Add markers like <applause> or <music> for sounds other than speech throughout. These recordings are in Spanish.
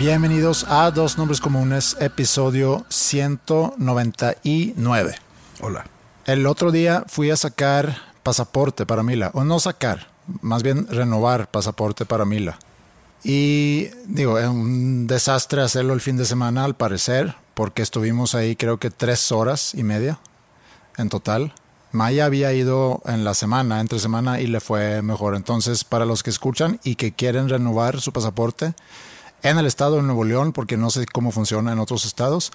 Bienvenidos a Dos Nombres Comunes, episodio 199. Hola. El otro día fui a sacar pasaporte para Mila, o no sacar, más bien renovar pasaporte para Mila. Y digo, es un desastre hacerlo el fin de semana al parecer, porque estuvimos ahí creo que tres horas y media en total. Maya había ido en la semana, entre semana, y le fue mejor. Entonces, para los que escuchan y que quieren renovar su pasaporte, en el estado de Nuevo León, porque no sé cómo funciona en otros estados,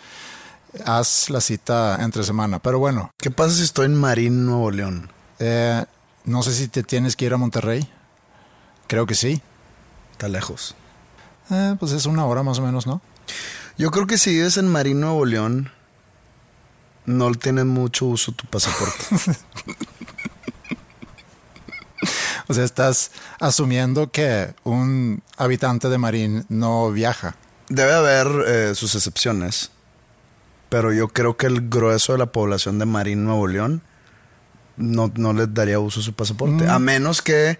haz la cita entre semana. Pero bueno. ¿Qué pasa si estoy en Marín, Nuevo León? Eh, no sé si te tienes que ir a Monterrey. Creo que sí. Está lejos. Eh, pues es una hora más o menos, ¿no? Yo creo que si vives en Marín, Nuevo León, no tiene mucho uso tu pasaporte. <laughs> O sea, estás asumiendo que un habitante de Marín no viaja. Debe haber eh, sus excepciones, pero yo creo que el grueso de la población de Marín, Nuevo León, no, no les daría uso a su pasaporte. Mm. A menos que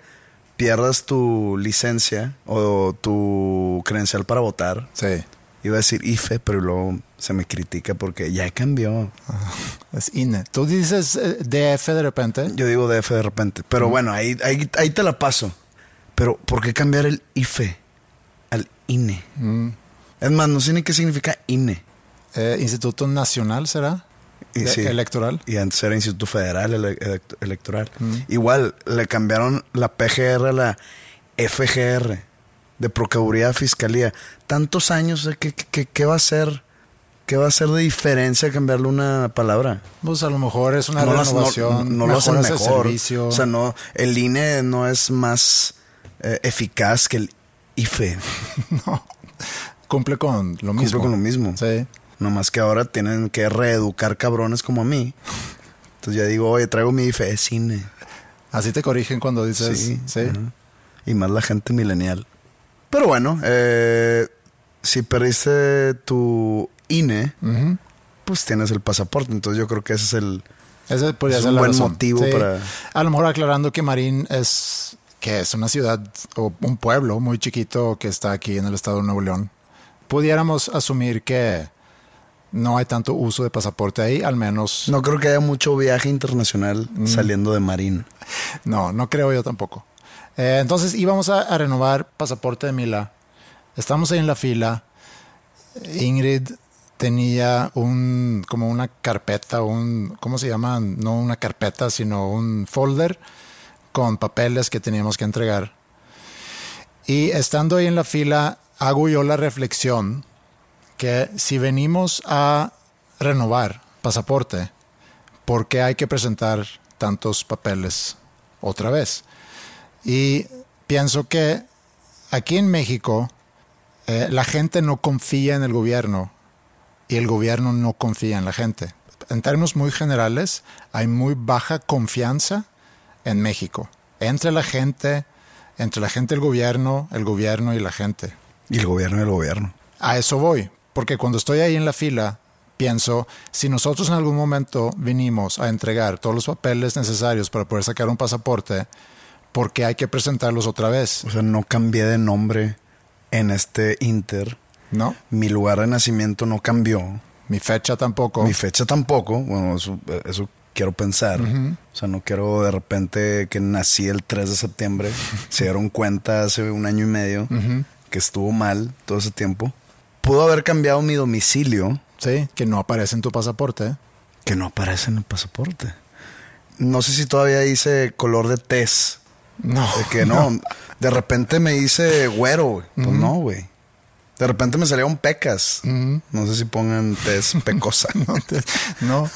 pierdas tu licencia o tu credencial para votar. Sí. Iba a decir IFE, pero luego se me critica porque ya cambió. Es INE. Tú dices eh, DF de repente. Yo digo DF de repente. Pero bueno, ahí, ahí, ahí te la paso. Pero, ¿por qué cambiar el IFE al INE? Mm. Es más, no sé ni qué significa INE. Eh, Instituto Nacional será. Y sí. Electoral. Y antes era Instituto Federal Ele- Elect- Electoral. Mm. Igual, le cambiaron la PGR a la FGR, de Procuraduría Fiscalía. Tantos años, ¿qué, qué, qué va a ser? ¿Qué va a ser de diferencia cambiarle una palabra? Pues a lo mejor es una no, no- renovación. no lo hacen mejor. O sea, no, el INE no es más eh, eficaz que el IFE. <laughs> Cumple con lo mismo. Cumple con lo mismo. Sí. Nomás que ahora tienen que reeducar cabrones como a mí. Entonces ya digo, oye, traigo mi IFE, es INE. Así te corrigen cuando dices. Sí. Sí. Y más la gente milenial. Pero bueno, eh, si perdiste tu INE, pues tienes el pasaporte. Entonces yo creo que ese es el... Ese podría Es ser un buen razón. motivo para- A lo mejor aclarando que Marín es que es una ciudad o un pueblo muy chiquito que está aquí en el estado de Nuevo León. Pudiéramos asumir que no hay tanto uso de pasaporte ahí, al menos No creo que haya mucho viaje internacional Mm. saliendo de Marín. no, no creo yo tampoco. Eh, entonces íbamos a, renovar pasaporte de Mila. Estamos ahí en la fila. Ingrid tenía un como una carpeta, un ¿cómo se llama? No una carpeta, sino un folder con papeles que teníamos que entregar. Y estando ahí en la fila, hago yo la reflexión que si venimos a renovar pasaporte, ¿por qué hay que presentar tantos papeles otra vez? Y pienso que aquí en México eh, la gente no confía en el gobierno y el gobierno no confía en la gente. En términos muy generales, hay muy baja confianza en México, entre la gente, entre la gente y el gobierno, el gobierno y la gente. Y el gobierno y el gobierno. A eso voy, porque cuando estoy ahí en la fila, pienso, si nosotros en algún momento vinimos a entregar todos los papeles necesarios para poder sacar un pasaporte, ¿por qué hay que presentarlos otra vez? O sea, no cambié de nombre en este Inter. ¿No? Mi lugar de nacimiento no cambió. Mi fecha tampoco. Mi fecha tampoco. Bueno, eso, eso quiero pensar. O sea, no quiero de repente que nací el 3 de septiembre. <laughs> se dieron cuenta hace un año y medio que estuvo mal todo ese tiempo. Pudo haber cambiado mi domicilio. Sí, que no aparece en tu pasaporte. Que no aparece en el pasaporte. No sé si todavía hice color de tez. No. De que no, de repente me hice güero, güey. Pues no, güey. De repente me salieron pecas. No sé si pongan tez <laughs> pecosa. no, te- no.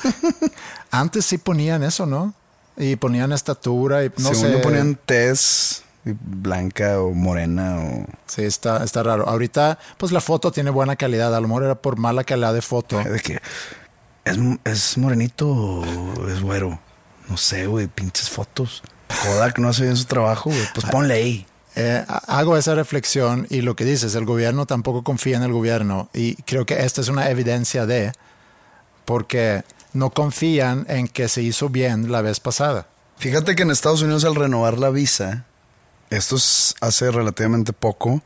Antes sí ponían eso, ¿no? Y ponían estatura y no Según sé. yo ponían tez blanca o morena o... Sí, está, está raro. Ahorita, pues la foto tiene buena calidad. A lo mejor era por mala calidad de foto. De que es, es morenito o es güero. No sé, güey, pinches fotos. Kodak no hace bien su trabajo, güey. Pues ponle ahí. Eh, ha- hago esa reflexión y lo que dices, el gobierno tampoco confía en el gobierno y creo que esta es una evidencia de, porque no confían en que se hizo bien la vez pasada. Fíjate que en Estados Unidos al renovar la visa, esto es hace relativamente poco,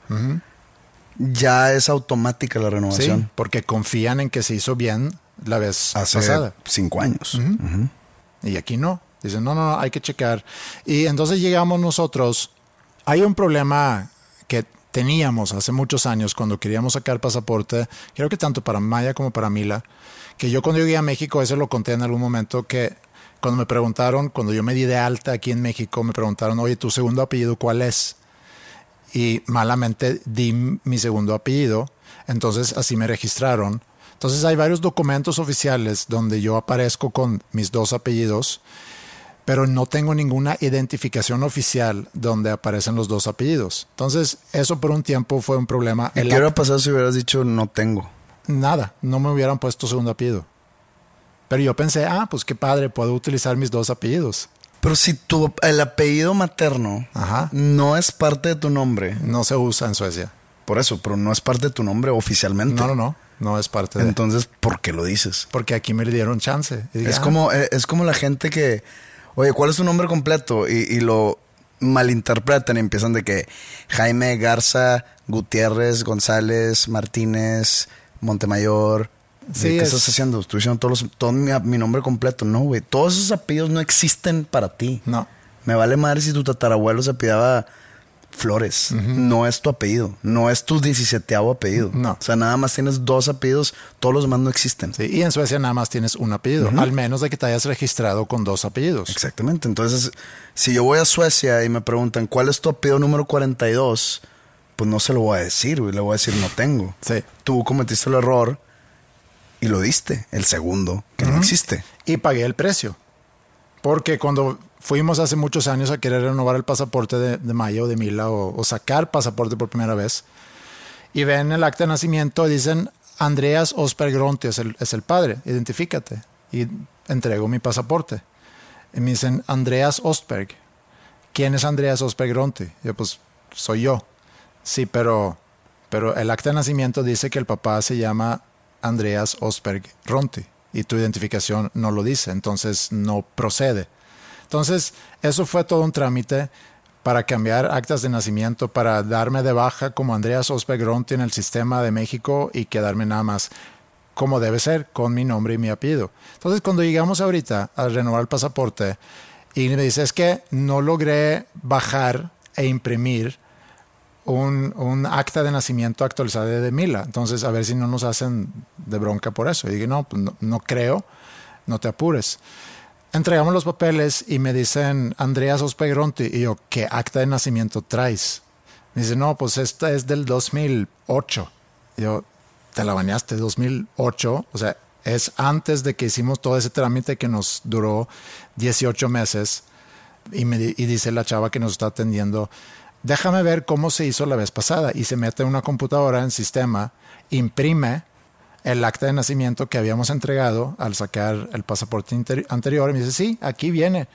ya es automática la Sí, renovación. porque confían en que se hizo bien la vez Hace pasada. cinco años. Y aquí no. Dicen, no, no, no, hay que checar. Y entonces llegamos nosotros. Hay un problema que teníamos hace muchos años cuando queríamos sacar pasaporte, creo que tanto para Maya como para Mila, que yo cuando llegué a México, eso lo conté en algún momento, que cuando me preguntaron, cuando yo me di de alta aquí en México, me preguntaron, oye, ¿tu segundo apellido cuál es? Y malamente di mi segundo apellido, entonces así me registraron. Entonces hay varios documentos oficiales donde yo aparezco con mis dos apellidos, pero no tengo ninguna identificación oficial donde aparecen los dos apellidos. Entonces eso por un tiempo fue un problema. ¿Y El qué hubiera pasado si hubieras dicho no tengo? Nada, no me hubieran puesto segundo apellido. Pero yo pensé, ah, pues qué padre, puedo utilizar mis dos apellidos. Pero si tu, el apellido materno Ajá. no es parte de tu nombre, No se usa en Suecia. por eso, pero no es parte de tu nombre oficialmente. No, no, no, no es parte de... Entonces, ¿por qué lo dices? porque aquí me le dieron chance. Dije, Es ah, como, eh, es como la gente que, oye, ¿cuál es tu nombre completo? Y, y lo malinterpretan y empiezan de que Jaime Garza, Gutiérrez, González, Martínez, Montemayor. ¿De Sí, ¿Qué es- estás haciendo? Estoy diciendo todos los- todo mi, mi nombre completo. No, güey. Todos esos apellidos no existen para ti. No. Me vale madre si tu tatarabuelo se apellidaba Flores. No es tu apellido. No es tu 17 apellido. No. O sea, nada más tienes dos apellidos. Todos los demás no existen. Sí, y en Suecia nada más tienes un apellido, al menos de que te hayas registrado con dos apellidos. Exactamente. Entonces, si yo voy a Suecia y me preguntan cuál es tu apellido número 42, pues no se lo voy a decir, güey. Le voy a decir no tengo. Sí. Tú cometiste el error y lo diste, el segundo, que no existe. Y pagué el precio. Porque cuando fuimos hace muchos años a querer renovar el pasaporte de, de Maya o de Mila o, sacar pasaporte por primera vez, y ven el acta de nacimiento y dicen Andreas Osberg Gronti es el, es el padre, identifícate. Y entrego mi pasaporte. Y me dicen Andreas Osberg. ¿Quién es Andreas Osberg Gronti? Yo, pues soy yo. Sí, pero, pero el acta de nacimiento dice que el papá se llama Andreas Osberg Ronti y tu identificación no lo dice, entonces no procede. Entonces, eso fue todo un trámite para cambiar actas de nacimiento, para darme de baja como Andreas Osberg Ronti en el sistema de México y quedarme nada más como debe ser, con mi nombre y mi apellido. Entonces, cuando llegamos ahorita a renovar el pasaporte y me dice, es que no logré bajar e imprimir un, un acta de nacimiento actualizada de Mila. Entonces, a ver si no nos hacen de bronca por eso. Y dije, no, pues no, no creo, no te apures. Entregamos los papeles y me dicen, Andreas Ospegronti. Y yo, ¿qué acta de nacimiento traes? Me dice, no, pues esta es del 2008. Y yo, te la bañaste, 2008. O sea, es antes de que hicimos todo ese trámite que nos duró 18 meses. Y, me, y dice la chava que nos está atendiendo, déjame ver cómo se hizo la vez pasada. Y se mete en una computadora en sistema, imprime el acta de nacimiento que habíamos entregado al sacar el pasaporte anterior. Y me dice, sí, aquí viene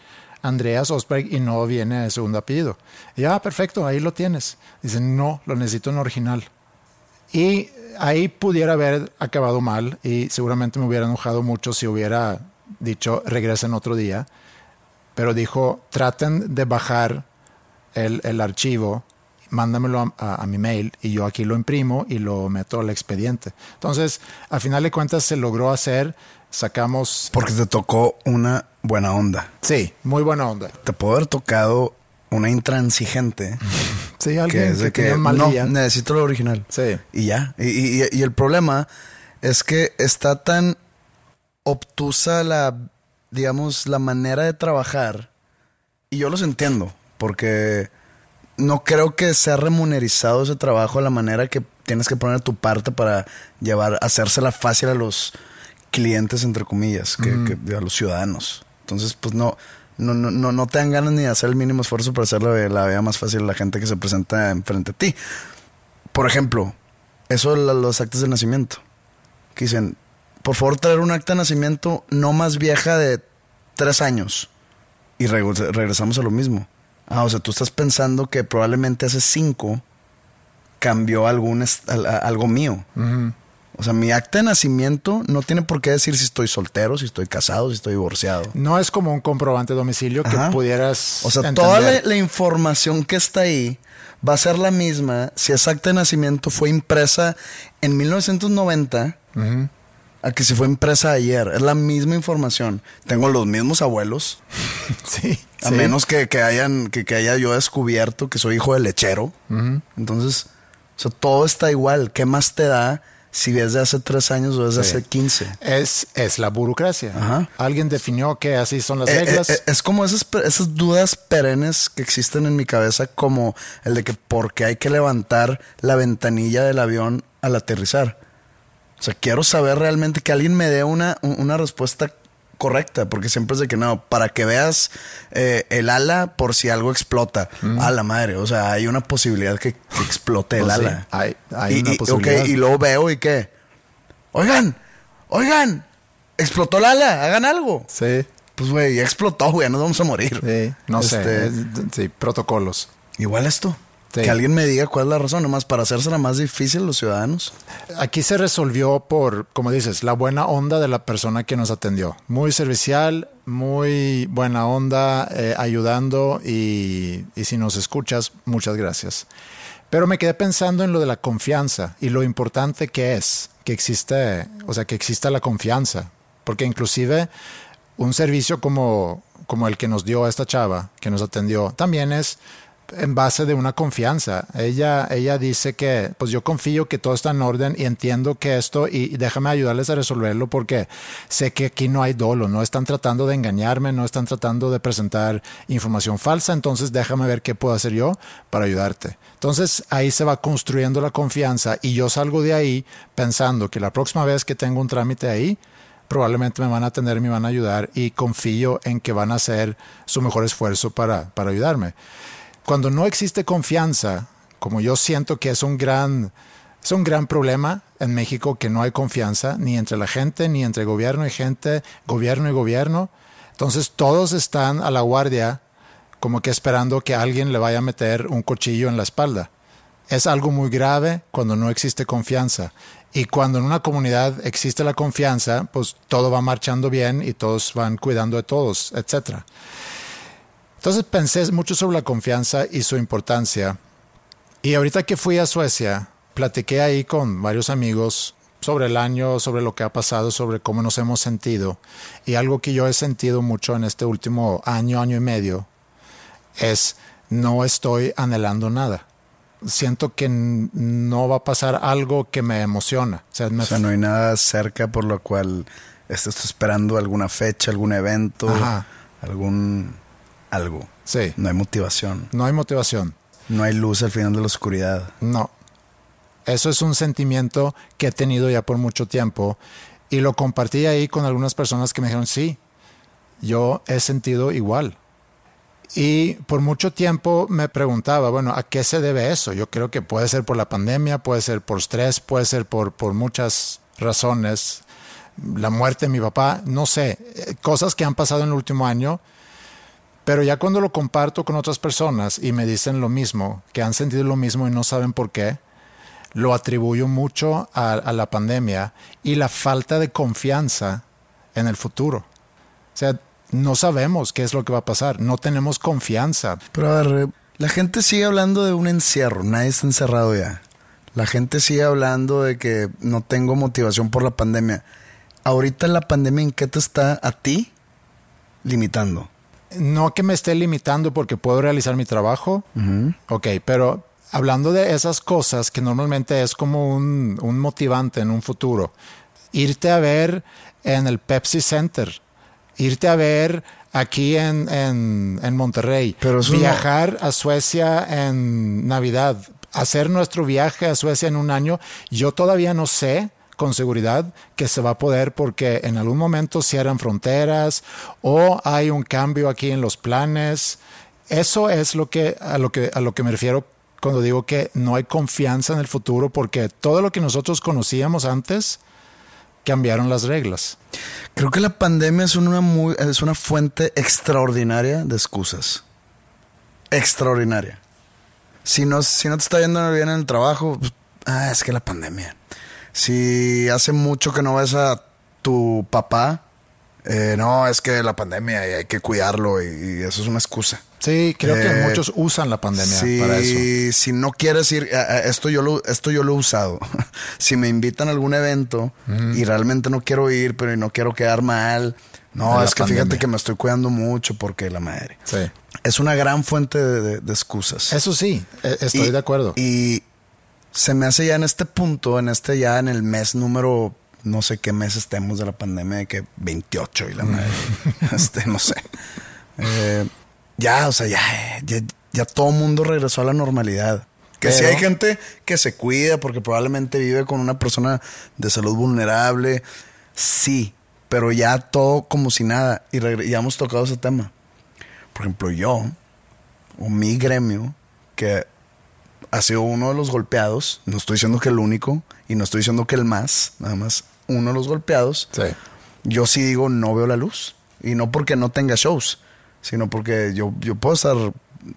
Andreas Osberg y no viene el segundo apellido. Y yo, ah, perfecto, ahí lo tienes. Dice, no, lo necesito en original. Y ahí pudiera haber acabado mal y seguramente me hubiera enojado mucho si hubiera dicho regresen otro día. Pero dijo, traten de bajar el, el archivo mándamelo a, a, mi mail y yo aquí lo imprimo y lo meto al expediente. Entonces, al final de cuentas se logró hacer, sacamos... Porque te tocó una buena onda. Sí, muy buena onda. Te puede haber tocado una intransigente. <laughs> sí, alguien que, que, no, necesito lo original. Sí. Y ya. Y, y, y el problema es que está tan obtusa la, digamos, la manera de trabajar. Y yo los entiendo, porque no creo que sea remunerizado ese trabajo a la manera que tienes que poner tu parte para llevar, hacérsela fácil a los clientes, entre comillas, que, a los ciudadanos. Entonces, pues no, no, no, no te dan ganas ni de hacer el mínimo esfuerzo para hacerle la vida más fácil a la gente que se presenta enfrente de ti. Por ejemplo, eso de los actos de nacimiento. Que dicen, por favor traer un acta de nacimiento no más vieja de tres años. Y regresamos a lo mismo. Ah, o sea, tú estás pensando que probablemente hace cinco cambió algún algo mío. O sea, mi acta de nacimiento no tiene por qué decir si estoy soltero, si estoy casado, si estoy divorciado. No es como un comprobante de domicilio que pudieras. O sea, toda la, información que está ahí va a ser la misma si esa acta de nacimiento fue impresa en 1990 a que si fue impresa ayer. Es la misma información. Tengo los mismos abuelos. <laughs> sí. A menos que, hayan, que, haya yo descubierto que soy hijo de lechero. Entonces, o sea, todo está igual. ¿Qué más te da si ves de hace tres años o desde hace 15? Es, es la burocracia. Alguien definió que así son las eh, reglas. Eh, eh, es como esas, esas dudas perennes que existen en mi cabeza, como el de que por qué hay que levantar la ventanilla del avión al aterrizar. O sea, quiero saber realmente que alguien me dé una, una respuesta correcta, porque siempre es de que no, para que veas eh, el ala por si algo explota. A la madre, o sea, hay una posibilidad que, explote el pues ala. hay, hay una posibilidad. y luego veo y qué. Oigan, oigan, explotó el ala, hagan algo. Sí. Pues güey, ya explotó, güey, nos vamos a morir. Sí, no sé. Este, sí, protocolos. Igual esto. Que alguien me diga cuál es la razón, nomás para hacérsela más difícil los ciudadanos. Aquí se resolvió por, como dices, la buena onda de la persona que nos atendió. Muy servicial, muy buena onda, eh, ayudando y, y si nos escuchas, muchas gracias. Pero me quedé pensando en lo de la confianza y lo importante que es que existe, o sea, que exista la confianza. Porque inclusive un servicio como, como el que nos dio esta chava, que nos atendió, también es en base de una confianza. Ella, ella dice que, pues yo confío que todo está en orden y entiendo que esto, y, déjame ayudarles a resolverlo porque sé que aquí no hay dolo, no están tratando de engañarme, no están tratando de presentar información falsa, entonces déjame ver qué puedo hacer yo para ayudarte. Entonces ahí se va construyendo la confianza y yo salgo de ahí pensando que la próxima vez que tengo un trámite ahí, probablemente me van a atender, me van a ayudar y confío en que van a hacer su mejor esfuerzo para, para ayudarme cuando no existe confianza, como yo siento que es un gran, es un gran problema en México que no hay confianza ni entre la gente, ni entre gobierno y gente, gobierno y gobierno. Entonces todos están a la guardia como que esperando que alguien le vaya a meter un cuchillo en la espalda. Es algo muy grave cuando no existe confianza. Y cuando en una comunidad existe la confianza, pues todo va marchando bien y todos van cuidando de todos, etcétera. Entonces pensé mucho sobre la confianza y su importancia. Y ahorita que fui a Suecia, platiqué ahí con varios amigos sobre el año, sobre lo que ha pasado, sobre cómo nos hemos sentido. Y algo que yo he sentido mucho en este último año, año y medio, es no estoy anhelando nada. Siento que no va a pasar algo que me emociona. O sea, no hay nada cerca por lo cual estás esperando alguna fecha, algún evento, algún algo. Sí. No hay motivación. No hay motivación. No hay luz al final de la oscuridad. No. Eso es un sentimiento que he tenido ya por mucho tiempo y lo compartí ahí con algunas personas que me dijeron, sí, yo he sentido igual. Y por mucho tiempo me preguntaba, bueno, ¿a qué se debe eso? Yo creo que puede ser por la pandemia, puede ser por estrés, puede ser por, por muchas razones. La muerte de mi papá, no sé, eh, cosas que han pasado en el último año pero ya cuando lo comparto con otras personas y me dicen lo mismo, que han sentido lo mismo y no saben por qué, lo atribuyo mucho a, la pandemia y la falta de confianza en el futuro. O sea, no sabemos qué es lo que va a pasar, no tenemos confianza. Pero a ver, La gente sigue hablando de un encierro, nadie está encerrado ya. La gente sigue hablando de que no tengo motivación por la pandemia. Ahorita la pandemia, ¿en qué te está a ti limitando? No que me esté limitando porque puedo realizar mi trabajo. Ok, pero hablando de esas cosas que normalmente es como un, un motivante en un futuro, irte a ver en el Pepsi Center, irte a ver aquí en, en, en Monterrey, Pero viajar a Suecia en Navidad, hacer nuestro viaje a Suecia en un año, yo todavía no sé con seguridad que se va a poder porque en algún momento cierran fronteras o hay un cambio aquí en los planes. Eso es lo que a lo que a lo que me refiero cuando digo que no hay confianza en el futuro porque todo lo que nosotros conocíamos antes cambiaron las reglas. Creo que la pandemia es una, muy, es una fuente extraordinaria de excusas. Extraordinaria. Si no, si no te está yendo bien en el trabajo, pues, ah, es que la pandemia. Si hace mucho que no ves a tu papá, eh, no, es que la pandemia y hay que cuidarlo y, y eso es una excusa. Sí, creo que Eh, muchos usan la pandemia si, para eso. Si no quieres ir, a- esto yo lo, esto yo lo he usado. <laughs> si me invitan a algún evento y realmente no quiero ir, pero no quiero quedar mal. No, es que fíjate que me estoy cuidando mucho porque la madre. Sí. Es una gran fuente de, de- de excusas. Eso sí, e- estoy Y- de acuerdo. Y se me hace ya en este punto, en este ya en el mes número, no sé qué mes estemos de la pandemia, de que 28 y la madre. <laughs> este, no sé. Eh, ya, o sea, ya, ya, ya todo mundo regresó a la normalidad. Que si hay gente que se cuida porque probablemente vive con una persona de salud vulnerable, sí, pero ya todo como si nada. Y ya hemos tocado ese tema. Por ejemplo, yo, o mi gremio, que ha sido uno de los golpeados, no estoy diciendo que el único, y no estoy diciendo que el más, nada más uno de los golpeados, Sí. yo sí digo no veo la luz. Y no porque no tenga shows, sino porque yo, yo puedo estar,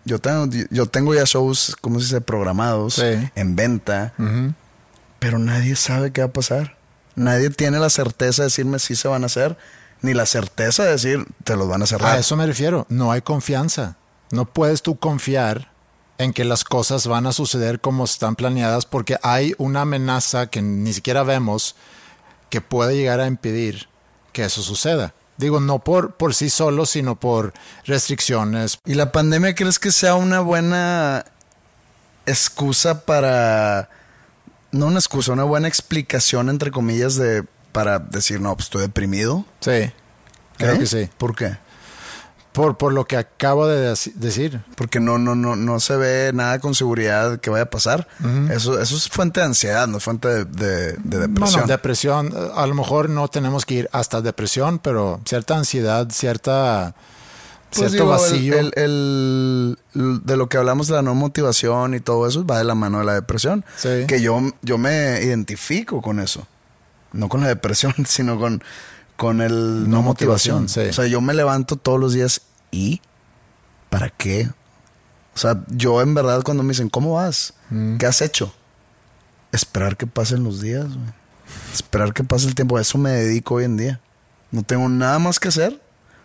yo tengo, yo tengo ya shows, ¿cómo se dice? Programados, Sí. en venta, Ujú. pero nadie sabe qué va a pasar. Nadie tiene la certeza de decirme si se van a hacer, ni la certeza de decir te los van a cerrar. A eso me refiero. No hay confianza. No puedes tú confiar en que las cosas van a suceder como están planeadas porque hay una amenaza que ni siquiera vemos que puede llegar a impedir que eso suceda. Digo, no por, por sí solo, sino por restricciones. ¿Y la pandemia crees que sea una buena excusa para... No una excusa, una buena explicación, entre comillas, de para decir, no, pues estoy deprimido? Sí, creo ¿Eh? que sí. ¿Por qué? Por, por lo que acabo de deci- decir. Porque no, no, no, no se ve nada con seguridad que vaya a pasar. eso, eso es fuente de ansiedad, no es fuente de, de- de depresión. Bueno, depresión, a lo mejor no tenemos que ir hasta depresión, pero cierta ansiedad, cierta Pues cierto digo, vacío. el- el- el- de lo que hablamos de la no motivación y todo eso va de la mano de la depresión. Sí. Que yo, yo me identifico con eso. No con la depresión, <laughs> sino con, con el no, No motivación. motivación, sí. O sea, yo me levanto todos los días y ¿para qué? O sea, yo en verdad cuando me dicen, ¿cómo vas? Mm. ¿Qué has hecho? Esperar que pasen los días, güey. Esperar que pase el tiempo. A eso me dedico hoy en día. No tengo nada más que hacer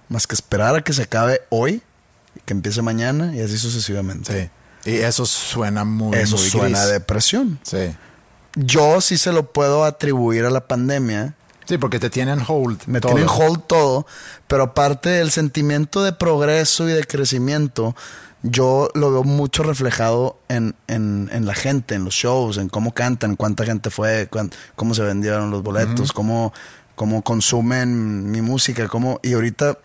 más que esperar a que se acabe hoy y que empiece mañana y así sucesivamente. Sí. Y eso suena muy Eso muy suena a gris. depresión. Sí. Yo sí se lo puedo atribuir a la pandemia. Sí, porque te tienen hold. Me todo. tienen hold todo, pero aparte del sentimiento de progreso y de crecimiento, yo lo veo mucho reflejado en, en- en la gente, en los shows, en cómo cantan, cuánta gente fue, cuán- cómo se vendieron los boletos, cómo, cómo consumen mi música, cómo, y ahorita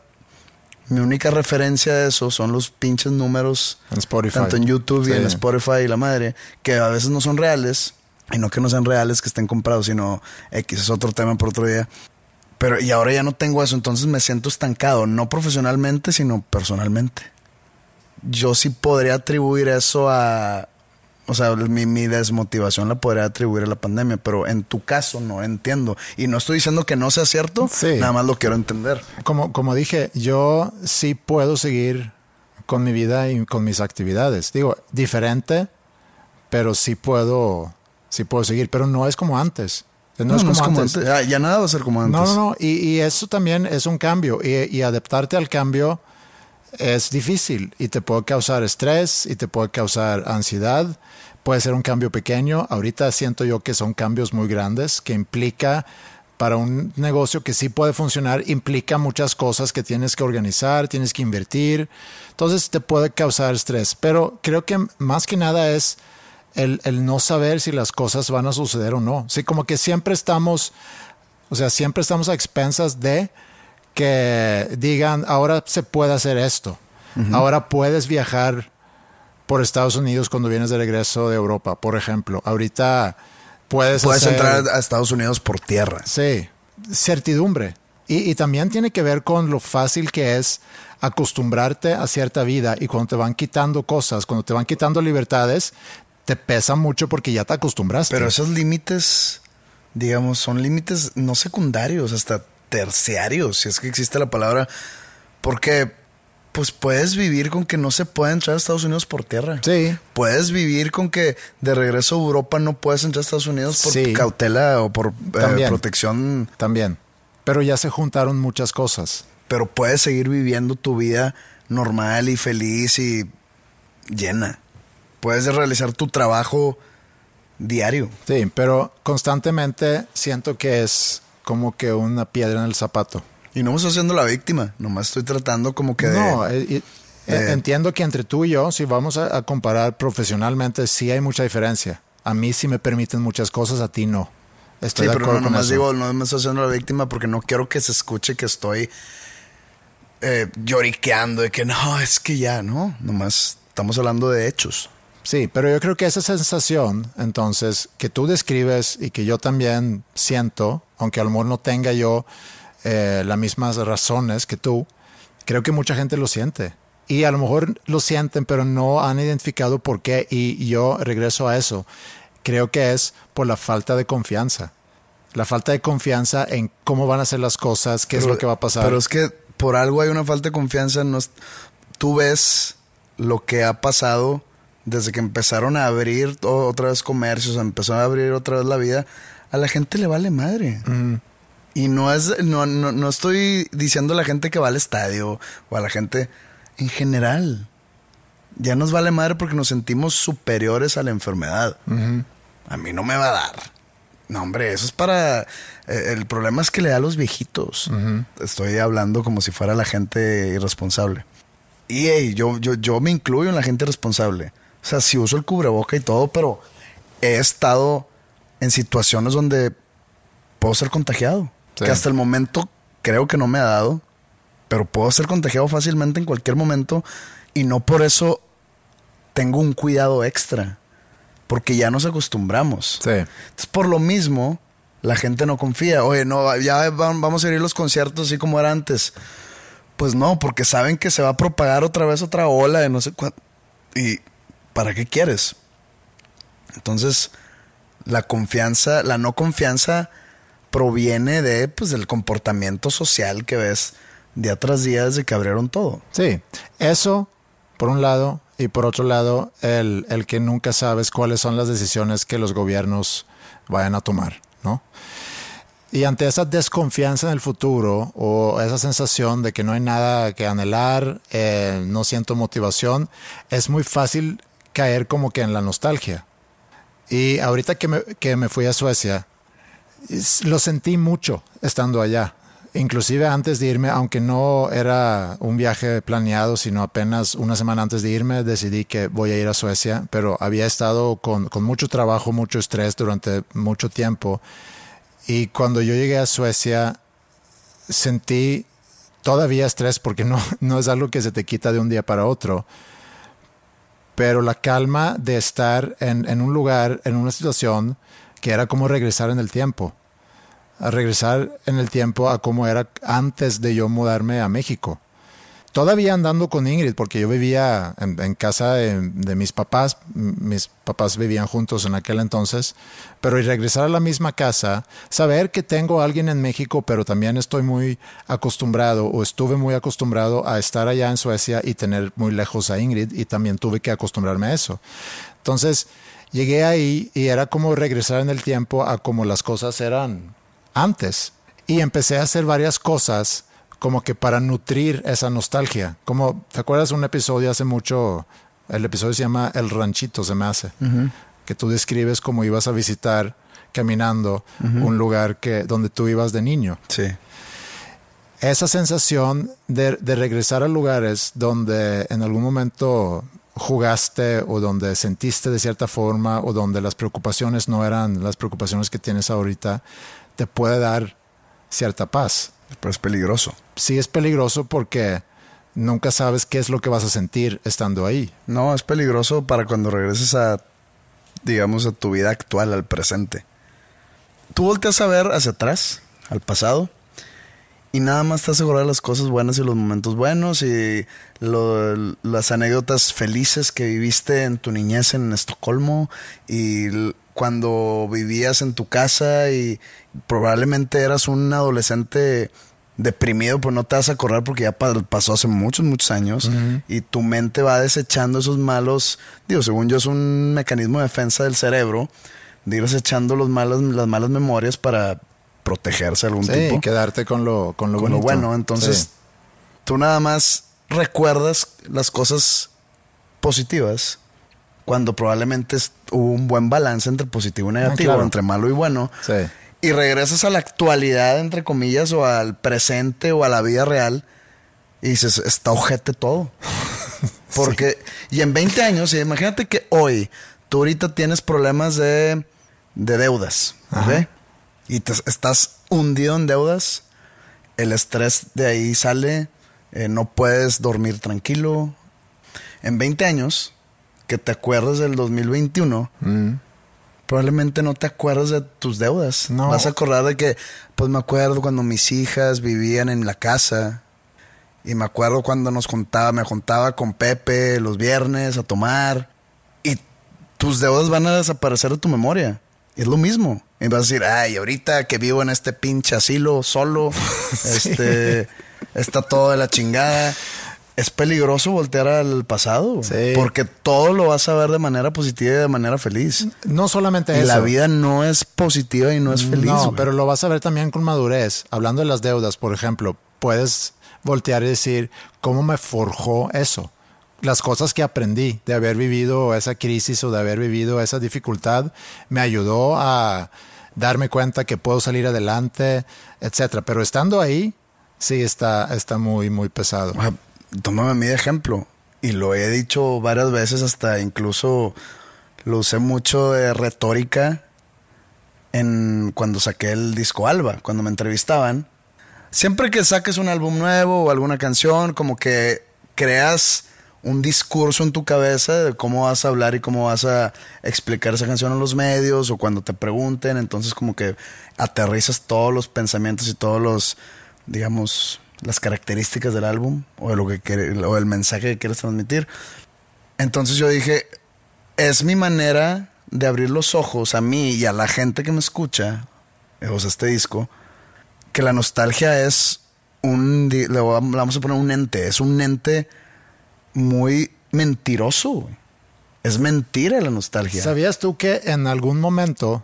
mi única referencia de eso son los pinches números En Spotify. tanto en YouTube y en Spotify y la madre, que a veces no son reales, y no que no sean reales, que estén comprados, sino X es otro tema por otro día. Pero y ahora ya no tengo eso, entonces me siento estancado, no profesionalmente, sino personalmente. Yo sí podría atribuir eso a, o sea, mi, mi desmotivación la podría atribuir a la pandemia, pero en tu caso no entiendo. Y no estoy diciendo que no sea cierto, Sí. nada más lo quiero entender. Como, como dije, yo sí puedo seguir con mi vida y con mis actividades. Digo, diferente, pero sí puedo, sí puedo seguir. Pero no es como antes. No, es como antes. Ah, ya nada va a ser como antes. No, no, no. Y, y eso también es un cambio. Y, y adaptarte al cambio es difícil y te puede causar estrés y te puede causar ansiedad. Puede ser un cambio pequeño. Ahorita siento yo que son cambios muy grandes que implica para un negocio que sí puede funcionar, implica muchas cosas que tienes que organizar, tienes que invertir. Entonces te puede causar estrés. Pero creo que más que nada es el, el no saber si las cosas van a suceder o no. Sí, como que siempre estamos, o sea, siempre estamos a expensas de que digan, ahora se puede hacer esto. Ahora puedes viajar por Estados Unidos cuando vienes de regreso de Europa, por ejemplo. Ahorita puedes... Puedes hacer- entrar a Estados Unidos por tierra. Sí, certidumbre. Y, y también tiene que ver con lo fácil que es acostumbrarte a cierta vida y cuando te van quitando cosas, cuando te van quitando libertades, te pesa mucho porque ya te acostumbraste. Pero esos límites, digamos, son límites no secundarios, hasta terciarios, si es que existe la palabra, porque pues puedes vivir con que no se puede entrar a Estados Unidos por tierra. Sí. Puedes vivir con que de regreso a Europa no puedes entrar a Estados Unidos por Sí. cautela o por eh, protección, También. Pero ya se juntaron muchas cosas. pero puedes seguir viviendo tu vida normal y feliz y llena. Puedes realizar tu trabajo diario. Sí, pero constantemente siento que es como que una piedra en el zapato. Y no me estoy haciendo la víctima, nomás estoy tratando como que de... No, eh, y- eh, de- entiendo que entre tú y yo, si vamos a, a comparar profesionalmente, sí hay mucha diferencia. A mí sí me permiten muchas cosas, a ti no. Estoy Sí, de pero no, con nomás eso. digo, no me estoy haciendo la víctima porque no quiero que se escuche que estoy eh, lloriqueando de que no, es que ya, no, nomás estamos hablando de hechos. Sí, pero yo creo que esa sensación, entonces, que tú describes y que yo también siento, aunque a lo mejor no tenga yo eh, las mismas razones que tú, creo que mucha gente lo siente. Y a lo mejor lo sienten, pero no han identificado por qué. Y yo regreso a eso. Creo que es por la falta de confianza. La falta de confianza en cómo van a ser las cosas, qué es lo que va a pasar. Pero es que por algo hay una falta de confianza. No tú ves lo que ha pasado desde que empezaron a abrir otra vez comercios, empezó a abrir otra vez la vida. A la gente le vale madre. Y no es, no, no, no estoy diciendo a la gente que va al estadio o a la gente en general. Ya nos vale madre porque nos sentimos superiores a la enfermedad. A mí no me va a dar. No, hombre, eso es para... eh, el problema es que le da a los viejitos. Estoy hablando como si fuera la gente irresponsable. Y hey, yo, yo, yo me incluyo en la gente irresponsable. O sea, sí uso el cubreboca y todo, pero he estado en situaciones donde puedo ser contagiado. Sí. Que hasta el momento creo que no me ha dado, pero puedo ser contagiado fácilmente en cualquier momento y no por eso tengo un cuidado extra, porque ya nos acostumbramos. Sí. Entonces, por lo mismo, la gente no confía. Oye, no, ya vamos a ir a los conciertos así como era antes. Pues no, porque saben que se va a propagar otra vez otra ola de no sé cuánto. ¿Y para qué quieres? Entonces, la confianza, la no confianza proviene de, pues, del comportamiento social que ves día tras día desde que abrieron todo. Sí, eso por un lado y por otro lado el, el que nunca sabes cuáles son las decisiones que los gobiernos vayan a tomar, ¿no? Y ante esa desconfianza en el futuro o esa sensación de que no hay nada que anhelar, eh, no siento motivación, es muy fácil caer como que en la nostalgia. Y ahorita que me, que me fui a Suecia, lo sentí mucho estando allá. Inclusive antes de irme, aunque no era un viaje planeado, sino apenas una semana antes de irme, decidí que voy a ir a Suecia, pero había estado con, con mucho trabajo, mucho estrés durante mucho tiempo. Y cuando yo llegué a Suecia, sentí todavía estrés porque no, <laughs> no es algo que se te quita de un día para otro. Pero la calma de estar en, en un lugar, en una situación que era como regresar en el tiempo. A regresar en el tiempo a como era antes de yo mudarme a México. Todavía andando con Ingrid, porque yo vivía en, casa de, mis papás, mis papás vivían juntos en aquel entonces, pero regresar a la misma casa, saber que tengo a alguien en México, pero también estoy muy acostumbrado o estuve muy acostumbrado a estar allá en Suecia y tener muy lejos a Ingrid y también tuve que acostumbrarme a eso. Entonces llegué ahí y era como regresar en el tiempo a como las cosas eran antes y empecé a hacer varias cosas como que para nutrir esa nostalgia. Como, ¿te acuerdas un episodio hace mucho? El episodio se llama El Ranchito, se me hace. Que tú describes cómo ibas a visitar caminando un lugar que, donde tú ibas de niño. Sí. Esa sensación de, de regresar a lugares donde en algún momento jugaste o donde sentiste de cierta forma o donde las preocupaciones no eran las preocupaciones que tienes ahorita, te puede dar cierta paz. Pero es peligroso. Sí es peligroso porque nunca sabes qué es lo que vas a sentir estando ahí. No, es peligroso para cuando regreses a, digamos, a tu vida actual, al presente. Tú volteas a ver hacia atrás, al pasado, y nada más te aseguras las cosas buenas y los momentos buenos y lo- las anécdotas felices que viviste en tu niñez en Estocolmo y cuando vivías en tu casa y probablemente eras un adolescente deprimido, pues no te vas a acordar porque ya pa- pasó hace muchos, muchos años y tu mente va desechando esos malos, digo, según yo es un mecanismo de defensa del cerebro, de ir desechando los malos, las malas memorias para protegerse algún Sí, tipo quedarte con lo, con lo con lo bonito. bueno. Entonces, Sí. tú nada más recuerdas las cosas positivas cuando probablemente hubo un buen balance entre positivo y negativo, Ah, claro. entre malo y bueno. Sí. Y regresas a la actualidad, entre comillas, o al presente o a la vida real y dices, está ojete todo. <laughs> Porque, y en 20 años, imagínate que hoy tú ahorita tienes problemas de, de deudas. Y te, estás hundido en deudas, el estrés de ahí sale, eh, no puedes dormir tranquilo. En 20 años, que te acuerdas del 2021, Mm. probablemente no te acuerdas de tus deudas. No. Vas a acordar de que, pues me acuerdo cuando mis hijas vivían en la casa. Y me acuerdo cuando nos contaba, me contaba con Pepe los viernes a tomar. Y tus deudas van a desaparecer de tu memoria. Es lo mismo. Y vas a decir, ay, ahorita que vivo en este pinche asilo solo, <laughs> este, está todo de la chingada. Es peligroso voltear al pasado. Sí. Porque todo lo vas a ver de manera positiva y de manera feliz. No solamente Y eso. la vida no es positiva y no es feliz. No, pero lo vas a ver también con madurez. Hablando de las deudas, por ejemplo, puedes voltear y decir, ¿cómo me forjó eso? Las cosas que aprendí de haber vivido esa crisis o de haber vivido esa dificultad me ayudó a darme cuenta que puedo salir adelante, etcétera. Pero estando ahí, sí está, está muy, muy pesado. Sea, tómame de ejemplo. Y lo he dicho varias veces, hasta incluso lo usé mucho de retórica en cuando saqué el disco Alba, cuando me entrevistaban. Siempre que saques un álbum nuevo o alguna canción, como que creas un discurso en tu cabeza de cómo vas a hablar y cómo vas a explicar esa canción a los medios o cuando te pregunten, entonces como que aterrizas todos los pensamientos y todos los, digamos, las características del álbum o de lo que o del mensaje que quieres transmitir. Entonces yo dije, es mi manera de abrir los ojos a mí y a la gente que me escucha, eh, o sea, este disco, que la nostalgia es un, le vamos a poner un ente, es un ente muy mentiroso. güey. Es mentira la nostalgia. ¿Sabías tú que en algún momento,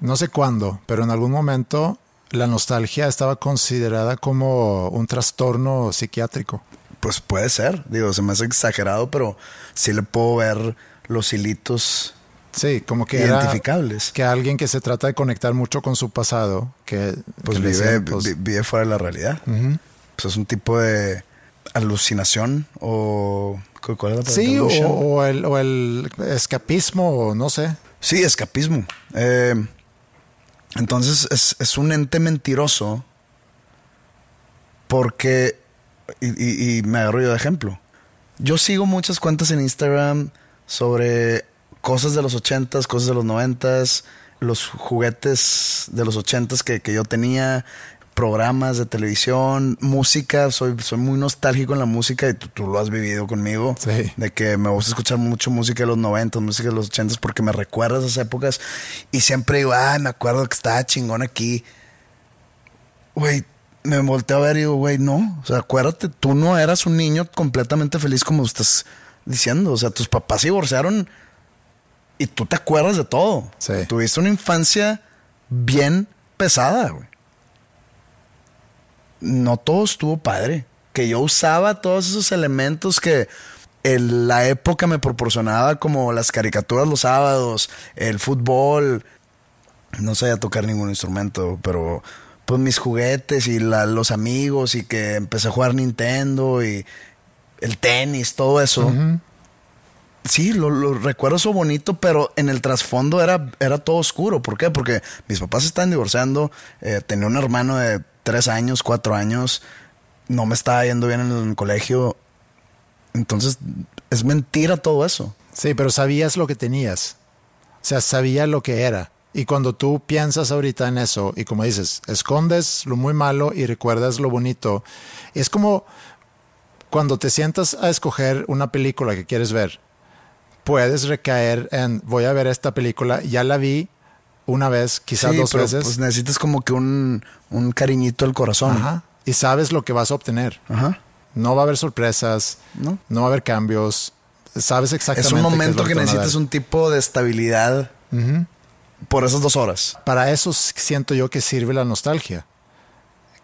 no sé cuándo, pero en algún momento la nostalgia estaba considerada como un trastorno psiquiátrico? Pues puede ser, digo, se me hace exagerado, pero sí le puedo ver los hilitos Sí, como que era identificables. que alguien que se trata de conectar mucho con su pasado, que Pues que le vive, decían, pues, vi- vive fuera de la realidad. Pues es un tipo de alucinación o... ¿cu- ¿Cuál es la? Sí, o, el, o el escapismo, o no sé. Sí, escapismo. Eh, entonces es, es un ente mentiroso porque, y, y- y me agarro yo de ejemplo, yo sigo muchas cuentas en Instagram sobre cosas de los ochentas, cosas de los noventas, los juguetes de los ochentas que, que yo tenía, programas de televisión, música, soy, soy muy nostálgico en la música y tú, tú lo has vivido conmigo, Sí. de que me gusta escuchar mucho música de los 90, música de los 80 porque me recuerda esas épocas y siempre digo, ay, me acuerdo que estaba chingón aquí. Güey, me volteo a ver y digo, güey, no, o sea, acuérdate, tú no eras un niño completamente feliz como estás diciendo, o sea, tus papás se divorciaron y tú te acuerdas de todo. Sí. Tuviste una infancia bien pesada, güey. No todo estuvo padre. Que yo usaba todos esos elementos que el- la época me proporcionaba, como las caricaturas los sábados, el fútbol. No sabía tocar ningún instrumento, pero pues mis juguetes y la- los amigos y que empecé a jugar Nintendo y el tenis, todo eso. Sí, lo, recuerdo eso bonito, pero en el trasfondo era, era todo oscuro. ¿Por qué? Porque mis papás estaban divorciando, eh, tenía un hermano de tres años, cuatro años, no me estaba yendo bien en el colegio. Entonces, es mentira todo eso. Sí, pero sabías lo que tenías. O sea, sabía lo que era. Y cuando tú piensas ahorita en eso, y como dices, escondes lo muy malo y recuerdas lo bonito, es como cuando te sientas a escoger una película que quieres ver, puedes recaer en, voy a ver esta película, ya la vi una vez, quizás Sí, dos pero, veces, Pues necesitas como que un, un cariñito al corazón. Ajá, y sabes lo que vas a obtener. Ajá. No va a haber sorpresas, ¿No? no va a haber cambios, sabes exactamente. Es un momento lo que a necesitas un tipo de estabilidad por esas dos horas. Para eso siento yo que sirve la nostalgia,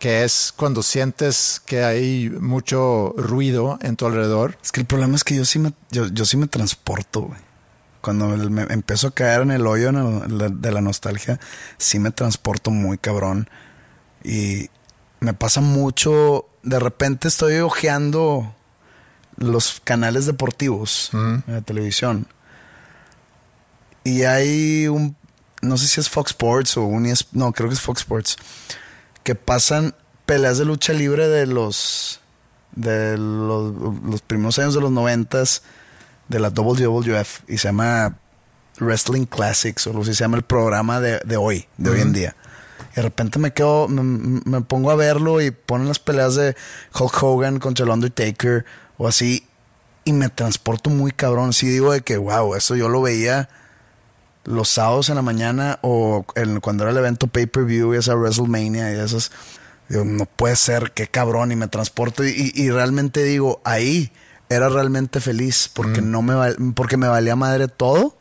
que es cuando sientes que hay mucho ruido en tu alrededor. Es que el problema es que yo sí me, yo, yo sí me transporto, güey. Cuando me, empiezo a caer en el hoyo de la nostalgia, sí me transporto muy cabrón. Y me pasa mucho. De repente estoy hojeando los canales deportivos de televisión. Y hay un. No sé si es Fox Sports o un. ES no, creo que es Fox Sports. Que pasan peleas de lucha libre de los. De los, los primeros años de los noventas. De la WWF. Y se llama Wrestling Classics. O algo así se llama el programa de, de hoy. De hoy en día. Y de repente me quedo, me, me pongo a verlo y ponen las peleas de Hulk Hogan contra el Undertaker o así. Y me transporto muy cabrón. Sí digo de que, wow, eso yo lo veía los sábados en la mañana o en- cuando era el evento pay-per-view y esa WrestleMania y esas. Digo, no puede ser, qué cabrón. Y me transporto y, realmente digo, ahí era realmente feliz porque, no me, porque me valía madre todo.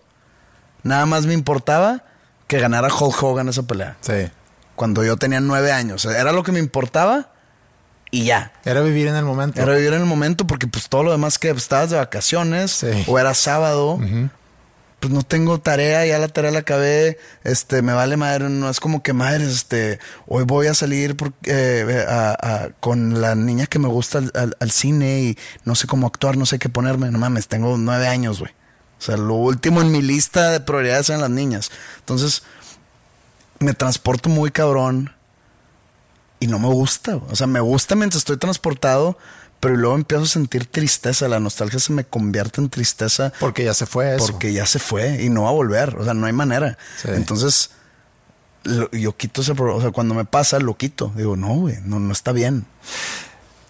Nada más me importaba que ganara Hulk Hogan esa pelea Sí. cuando yo tenía nueve años. Era lo que me importaba y ya. Era vivir en el momento. Era vivir en el momento porque pues todo lo demás que pues, estabas de vacaciones Sí. o era sábado, pues no tengo tarea, ya la tarea la acabé, este, me vale madre, no es como que madre, este, hoy voy a salir eh, con la niña que me gusta al, al- al cine y no sé cómo actuar, no sé qué ponerme, no mames, tengo nueve años, güey. O sea, lo último en mi lista de prioridades eran las niñas. Entonces, me transporto muy cabrón y no me gusta. O sea, me gusta mientras estoy transportado, pero luego empiezo a sentir tristeza. La nostalgia se me convierte en tristeza Porque ya se fue eso. porque ya se fue y no va a volver. O sea, no hay manera. Sí. Entonces, lo- yo quito ese pro- O sea, cuando me pasa, lo quito. Digo, no, güey, no, no está bien.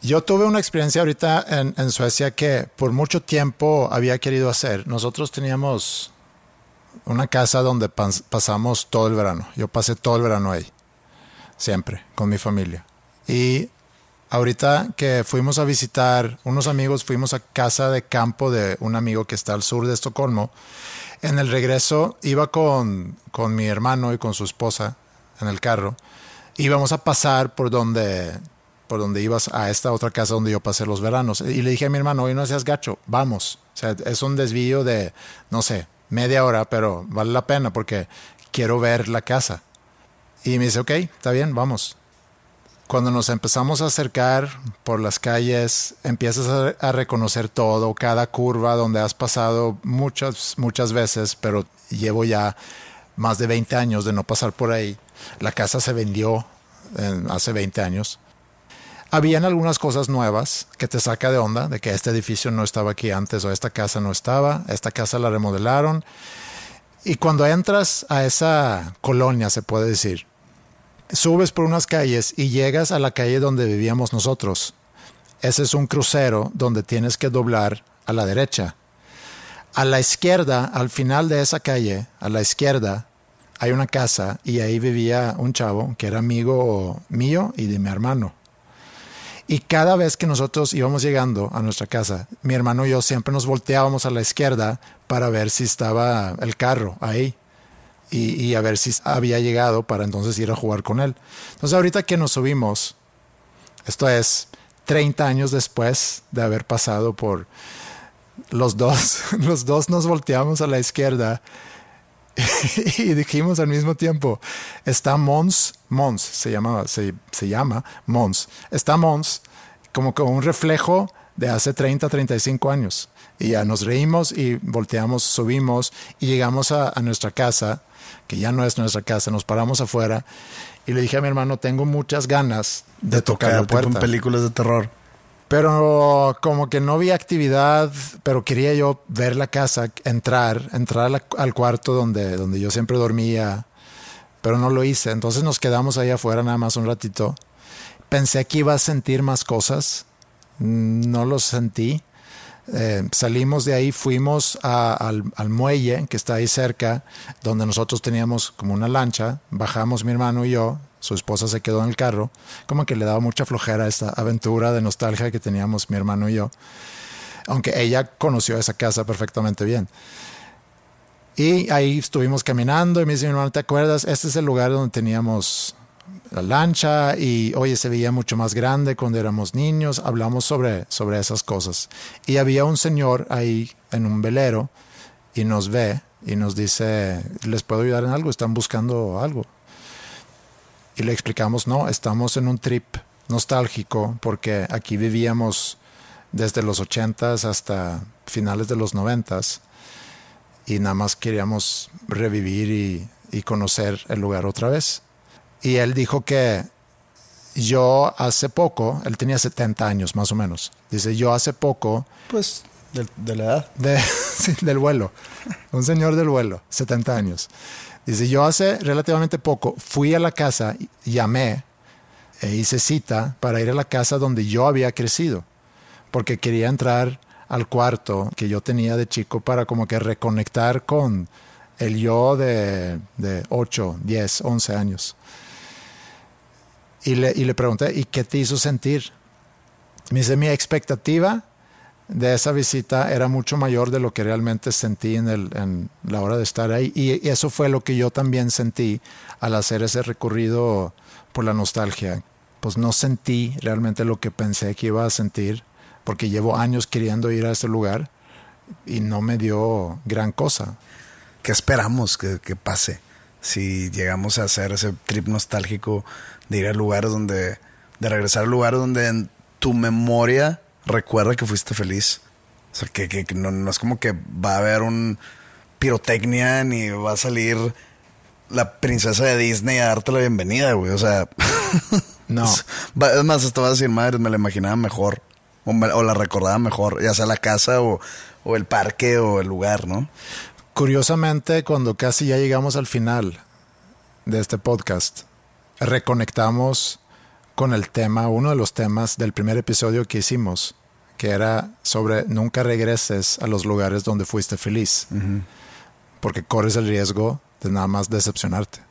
Yo tuve una experiencia ahorita en, en Suecia que por mucho tiempo había querido hacer. Nosotros teníamos una casa donde pas- pasamos todo el verano. Yo pasé todo el verano ahí, siempre, con mi familia. Y ahorita que fuimos a visitar unos amigos, fuimos a casa de campo de un amigo que está al sur de Estocolmo. En el regreso iba con, con mi hermano y con su esposa en el carro. Íbamos a pasar por donde, por donde ibas a esta otra casa donde yo pasé los veranos. Y le dije a mi hermano, hoy no seas gacho, vamos. O sea, es un desvío de, no sé, media hora, pero vale la pena porque quiero ver la casa. Y me dice, ok, está bien, vamos. Cuando nos empezamos a acercar por las calles, empiezas a, reconocer todo, cada curva donde has pasado muchas, muchas veces, pero llevo ya más de 20 años de no pasar por ahí. La casa se vendió en- hace 20 años. Habían algunas cosas nuevas que te saca de onda, de que este edificio no estaba aquí antes o esta casa no estaba, esta casa la remodelaron. Y cuando entras a esa colonia, se puede decir, subes por unas calles y llegas a la calle donde vivíamos nosotros. Ese es un crucero donde tienes que doblar a la derecha. A la izquierda, al final de esa calle, a la izquierda, hay una casa y ahí vivía un chavo que era amigo mío y de mi hermano. Y cada vez que nosotros íbamos llegando a nuestra casa, mi hermano y yo siempre nos volteábamos a la izquierda para ver si estaba el carro ahí y, a ver si había llegado para entonces ir a jugar con él. Entonces ahorita que nos subimos, Esto es 30 años después de haber pasado por los dos. <laughs> Los dos nos volteamos a la izquierda <laughs> y dijimos al mismo tiempo, está Mons, Mons se, llamaba, se, se llama Mons, está Mons como como un reflejo de hace 30, 35 años. Y ya nos reímos y volteamos, subimos y llegamos a, nuestra casa, que ya no es nuestra casa, nos paramos afuera y le dije a mi hermano, tengo muchas ganas de, tocar, la puerta. películas de terror. Pero como que no vi actividad, pero quería yo ver la casa, entrar, entrar al cuarto donde, donde yo siempre dormía, pero no lo hice. Entonces nos quedamos ahí afuera nada más un ratito. Pensé que iba a sentir más cosas, no lo sentí. Eh, salimos de ahí, fuimos al, muelle que está ahí cerca, donde nosotros teníamos como una lancha, bajamos mi hermano y yo, su esposa se quedó en el carro, como que le daba mucha flojera esta aventura de nostalgia que teníamos mi hermano y yo, aunque ella conoció esa casa perfectamente bien. Y ahí estuvimos caminando y me dice mi hermano, ¿te acuerdas? Este es el lugar donde teníamos la lancha y oye, se veía mucho más grande cuando éramos niños, hablamos sobre, sobre esas cosas. Y había un señor ahí en un velero y nos ve y nos dice, ¿les puedo ayudar en algo? ¿Están buscando algo? Y le explicamos, no, estamos en un trip nostálgico porque aquí vivíamos desde los ochentas hasta finales de los noventas y nada más queríamos revivir y conocer el lugar otra vez. Y él dijo que yo hace poco, él tenía 70 años más o menos, dice, yo hace poco... Pues de, la edad. <laughs> del vuelo, un señor del vuelo, 70 años. Dice, yo hace relativamente poco fui a la casa, llamé e hice cita para ir a la casa donde yo había crecido, porque quería entrar al cuarto que yo tenía de chico para como que reconectar con el yo de, de 8, 10, 11 años. Y le, y le pregunté, ¿y qué te hizo sentir? Me dice, mi expectativa de esa visita era mucho mayor de lo que realmente sentí en, el, en la hora de estar ahí. Y, eso fue lo que yo también sentí al hacer ese recorrido por la nostalgia. Pues no sentí realmente lo que pensé que iba a sentir, porque llevo años queriendo ir a ese lugar y no me dio gran cosa. ¿Qué esperamos que, que pase? Si llegamos a hacer ese trip nostálgico de ir a lugares donde, de regresar a lugares donde en tu memoria recuerda que fuiste feliz. O sea, que, que, no, es como que va a haber un pirotecnia ni va a salir la princesa de Disney a darte la bienvenida, güey. O sea, <laughs> no. es más, esto va a decir, madre, me la imaginaba mejor o, o, la recordaba mejor, ya sea la casa o, o el parque o el lugar, ¿no? Curiosamente, cuando casi ya llegamos al final de este podcast, reconectamos con el tema, uno de los temas del primer episodio que hicimos, que era sobre nunca regreses a los lugares donde fuiste feliz, porque corres el riesgo de nada más decepcionarte.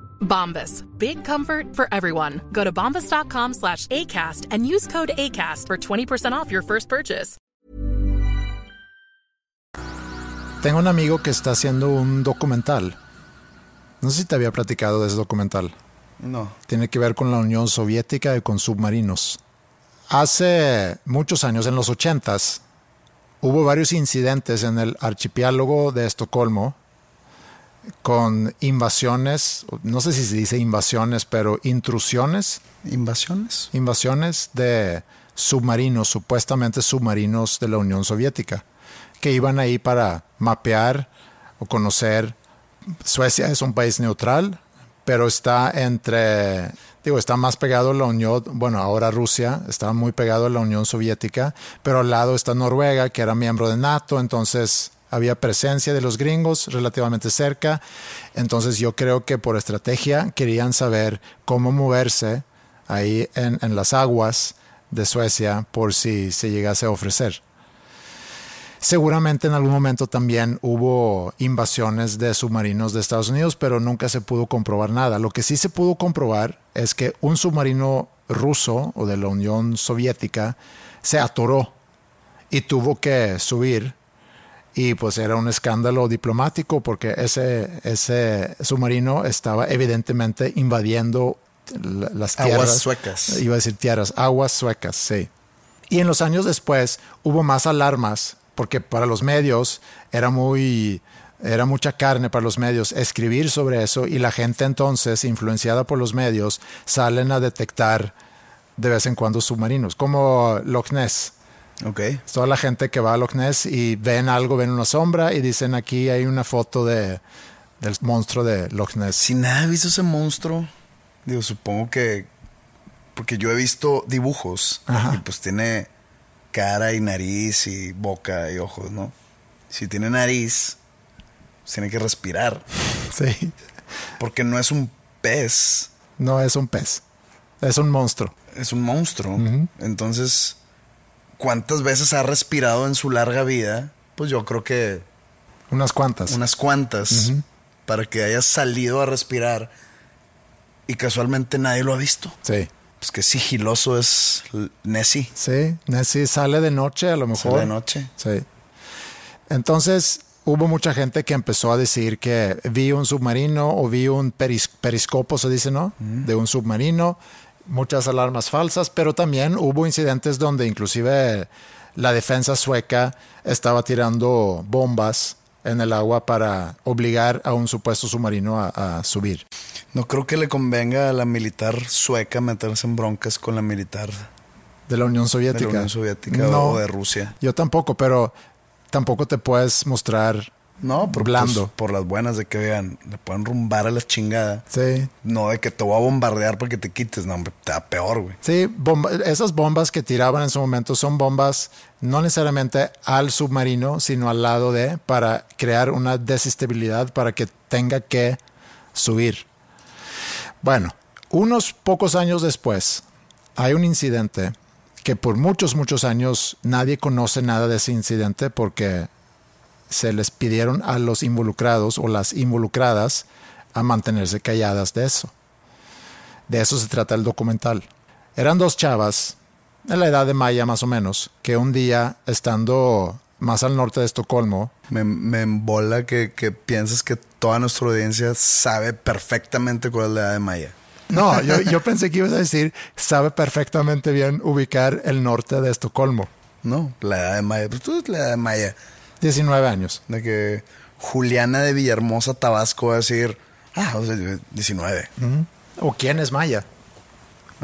Bombas. Big comfort for everyone. Go to bombas.com slash ACAST and use code ACAST for 20% off your first purchase. Tengo un amigo que está haciendo un documental. No sé si te había platicado de ese documental. No. Tiene que ver con la Unión Soviética y con submarinos. Hace muchos años, en los ochentas, hubo varios incidentes en el archipiélago de Estocolmo con invasiones, no sé si se dice invasiones, pero intrusiones, ¿Invasiones? invasiones de submarinos, supuestamente submarinos de la Unión Soviética, que iban ahí para mapear o conocer. Suecia es un país neutral, pero está entre, digo, está más pegado a la Unión, bueno, ahora Rusia, está muy pegado a la Unión Soviética, pero al lado está Noruega, que era miembro de NATO, entonces había presencia de los gringos relativamente cerca, entonces yo creo que por estrategia querían saber cómo moverse ahí en, en las aguas de Suecia por si se llegase a ofrecer. Seguramente en algún momento también hubo invasiones de submarinos de Estados Unidos, pero nunca se pudo comprobar nada. Lo que sí se pudo comprobar es que un submarino ruso o de la Unión Soviética se atoró y tuvo que subir y pues era un escándalo diplomático porque ese, ese submarino estaba evidentemente invadiendo la- las tierras. Aguas suecas. Iba a decir tierras, aguas suecas, sí. Y en los años después hubo más alarmas porque para los medios era muy era mucha carne para los medios escribir sobre eso y la gente entonces influenciada por los medios salen a detectar de vez en cuando submarinos como Loch Ness. Ok. Toda la gente que va a Loch Ness y ven algo, ven una sombra y dicen aquí hay una foto de, del monstruo de Loch Ness. Si nada he visto ese monstruo, digo, supongo que. Porque yo he visto dibujos Ajá. y pues tiene cara y nariz y boca y ojos, ¿no? Si tiene nariz, pues tiene que respirar. <laughs> Sí. Porque no es un pez, No es un pez, es un monstruo. es un monstruo. Entonces, ¿cuántas veces ha respirado en su larga vida? Pues yo creo que Unas cuantas. unas cuantas para que haya salido a respirar y casualmente nadie lo ha visto. Sí. Pues qué sigiloso es Nessie. Sí, Nessie sale de noche a lo mejor. Sale de noche. Sí. Entonces hubo mucha gente que empezó a decir que vi un submarino o vi un peris- periscopo, se dice, ¿no? De un submarino. Muchas alarmas falsas, pero también hubo incidentes donde inclusive la defensa sueca estaba tirando bombas en el agua para obligar a un supuesto submarino a, a subir. No creo que le convenga a la militar sueca meterse en broncas con la militar De la Unión de Soviética. la Unión Soviética No. o de Rusia. Yo tampoco, pero tampoco te puedes mostrar No, por, blando. pues, por las buenas de que vean, le pueden rumbar a la chingada. Sí, No de que te voy a bombardear para que te quites, no, hombre, te da peor, güey. Sí, bomba- esas bombas que tiraban en su momento son bombas no necesariamente al submarino, sino al lado de, para crear una desestabilidad para que tenga que subir. Bueno, unos pocos años después, hay un incidente que por muchos, muchos años nadie conoce nada de ese incidente porque se les pidieron a los involucrados o las involucradas a mantenerse calladas de eso. De eso se trata el documental. Eran dos chavas, en la edad de Maya más o menos, que un día, estando más al norte de Estocolmo, Me, me embola que, que pienses que toda nuestra audiencia sabe perfectamente cuál es la edad de Maya. no, yo, yo <laughs> pensé que ibas a decir, sabe perfectamente bien ubicar el norte de Estocolmo. No, la edad de Maya. Pues tú es la edad de Maya. 19 años. De que Juliana de Villahermosa, Tabasco, va a decir, ah, o sea, 19. ¿O quién es Maya?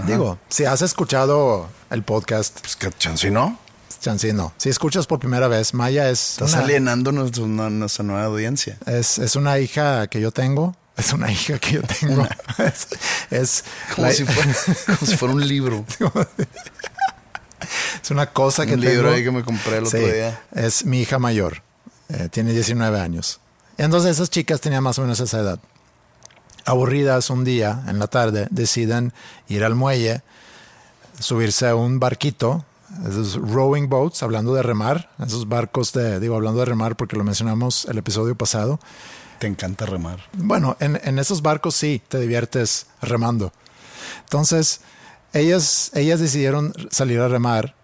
Digo, si has escuchado el podcast, Pues que chance no. chance no. Si escuchas por primera vez, Maya es Estás una, alienando nuestra nueva audiencia. es, es una hija que yo tengo. Es una hija que yo tengo. <laughs> es, es Como, la- si fuera, <laughs> como si fuera un libro. <laughs> <laughs> Es una cosa que Un libro tengo. ahí que me compré el otro Sí, día. Es mi hija mayor. Eh, tiene 19 años. Entonces esas chicas tenían más o menos esa edad. Aburridas un día en la tarde, deciden ir al muelle, subirse a un barquito, esos rowing boats, hablando de remar, esos barcos de, digo, hablando de remar porque lo mencionamos el episodio pasado. Te encanta remar. Bueno, en, en esos barcos sí, te diviertes remando. Entonces, ellas, ellas decidieron salir a remar.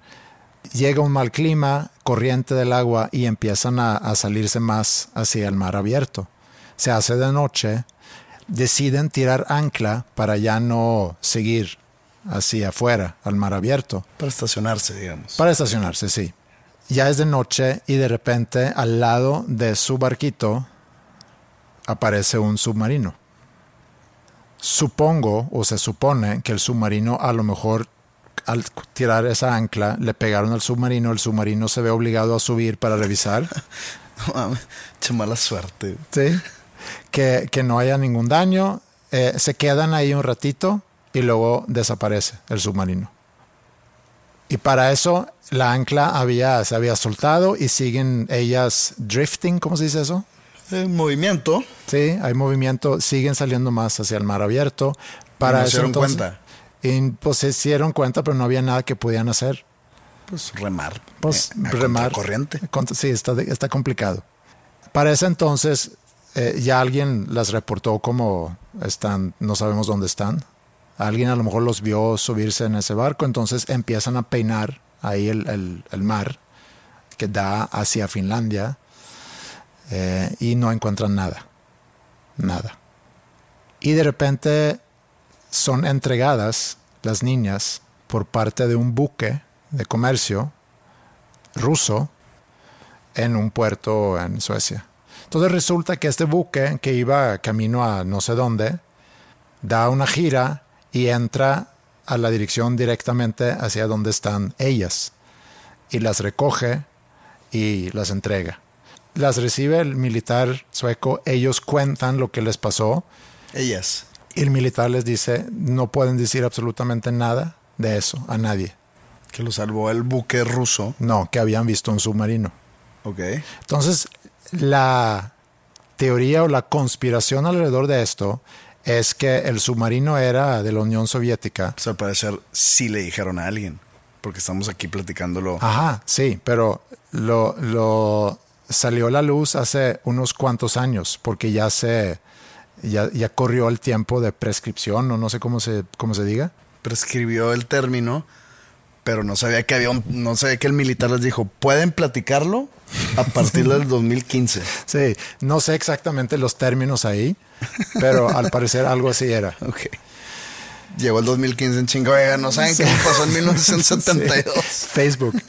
Llega un mal clima, corriente del agua y empiezan a, a salirse más hacia el mar abierto. Se hace de noche, deciden tirar ancla para ya no seguir hacia afuera, al mar abierto. Para estacionarse, digamos. Para estacionarse, sí. Ya es de noche y de repente al lado de su barquito aparece un submarino. Supongo o se supone que el submarino a lo mejor al tirar esa ancla le pegaron al submarino, el submarino se ve obligado a subir para revisar. <laughs> Che mala suerte. Sí. Que, que no haya ningún daño. eh, se quedan ahí un ratito y luego desaparece el submarino. Y para eso la ancla había, se había soltado y siguen ellas drifting, ¿cómo se dice eso? En movimiento. Sí, hay movimiento, siguen saliendo más hacia el mar abierto. Para no entonces- cuenta. Y pues se dieron cuenta, pero no había nada que pudieran hacer. Pues remar. Pues eh, remar. Corriente. Sí, está, está complicado. Para ese entonces eh, ya alguien las reportó como están, no sabemos dónde están. Alguien a lo mejor los vio subirse en ese barco, entonces empiezan a peinar ahí el, el- el mar que da hacia Finlandia eh, y no encuentran nada. Nada. Y de repente son entregadas las niñas por parte de un buque de comercio ruso en un puerto en Suecia. Entonces resulta que este buque que iba camino a no sé dónde, da una gira y entra a la dirección directamente hacia donde están ellas y las recoge y las entrega. Las recibe el militar sueco, ellos cuentan lo que les pasó Ellas. y el militar les dice, no pueden decir absolutamente nada de eso a nadie. Que lo salvó el buque ruso. No, que habían visto un submarino. Ok. Entonces, la teoría o la conspiración alrededor de esto es que el submarino era de la Unión Soviética. Pues al parecer sí le dijeron a alguien. Porque estamos aquí platicándolo. Ajá, sí, pero lo, lo salió a la luz hace unos cuantos años porque ya se ya, ya corrió el tiempo de prescripción o no sé cómo se cómo se diga. Prescribió el término, pero no sabía que había un- no sabía que el militar les dijo, pueden platicarlo a partir del <laughs> 2015. Sí, no sé exactamente los términos ahí, pero al parecer algo así era. <laughs> Ok. Llegó el 2015 en chingo. No saben qué me pasó en <laughs> 1972. Sí, Facebook.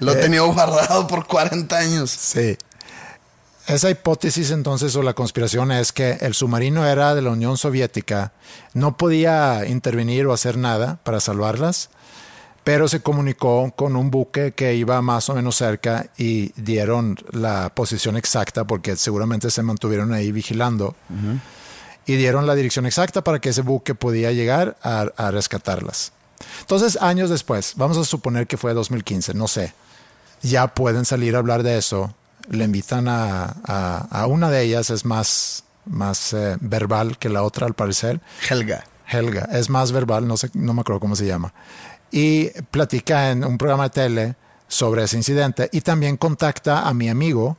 Lo Eh. tenido guardado por 40 años. Sí. Esa hipótesis entonces o la conspiración es que el submarino era de la Unión Soviética, no podía intervenir o hacer nada para salvarlas, pero se comunicó con un buque que iba más o menos cerca y dieron la posición exacta porque seguramente se mantuvieron ahí vigilando y dieron la dirección exacta para que ese buque podía llegar a, a rescatarlas. Entonces, años después, vamos a suponer que fue 2015, no sé, ya pueden salir a hablar de eso. Le invitan a, a- a una de ellas, es más, más eh, verbal que la otra al parecer. Helga. Helga, es más verbal, no sé, no me acuerdo cómo se llama. Y platica en un programa de tele sobre ese incidente y también contacta a mi amigo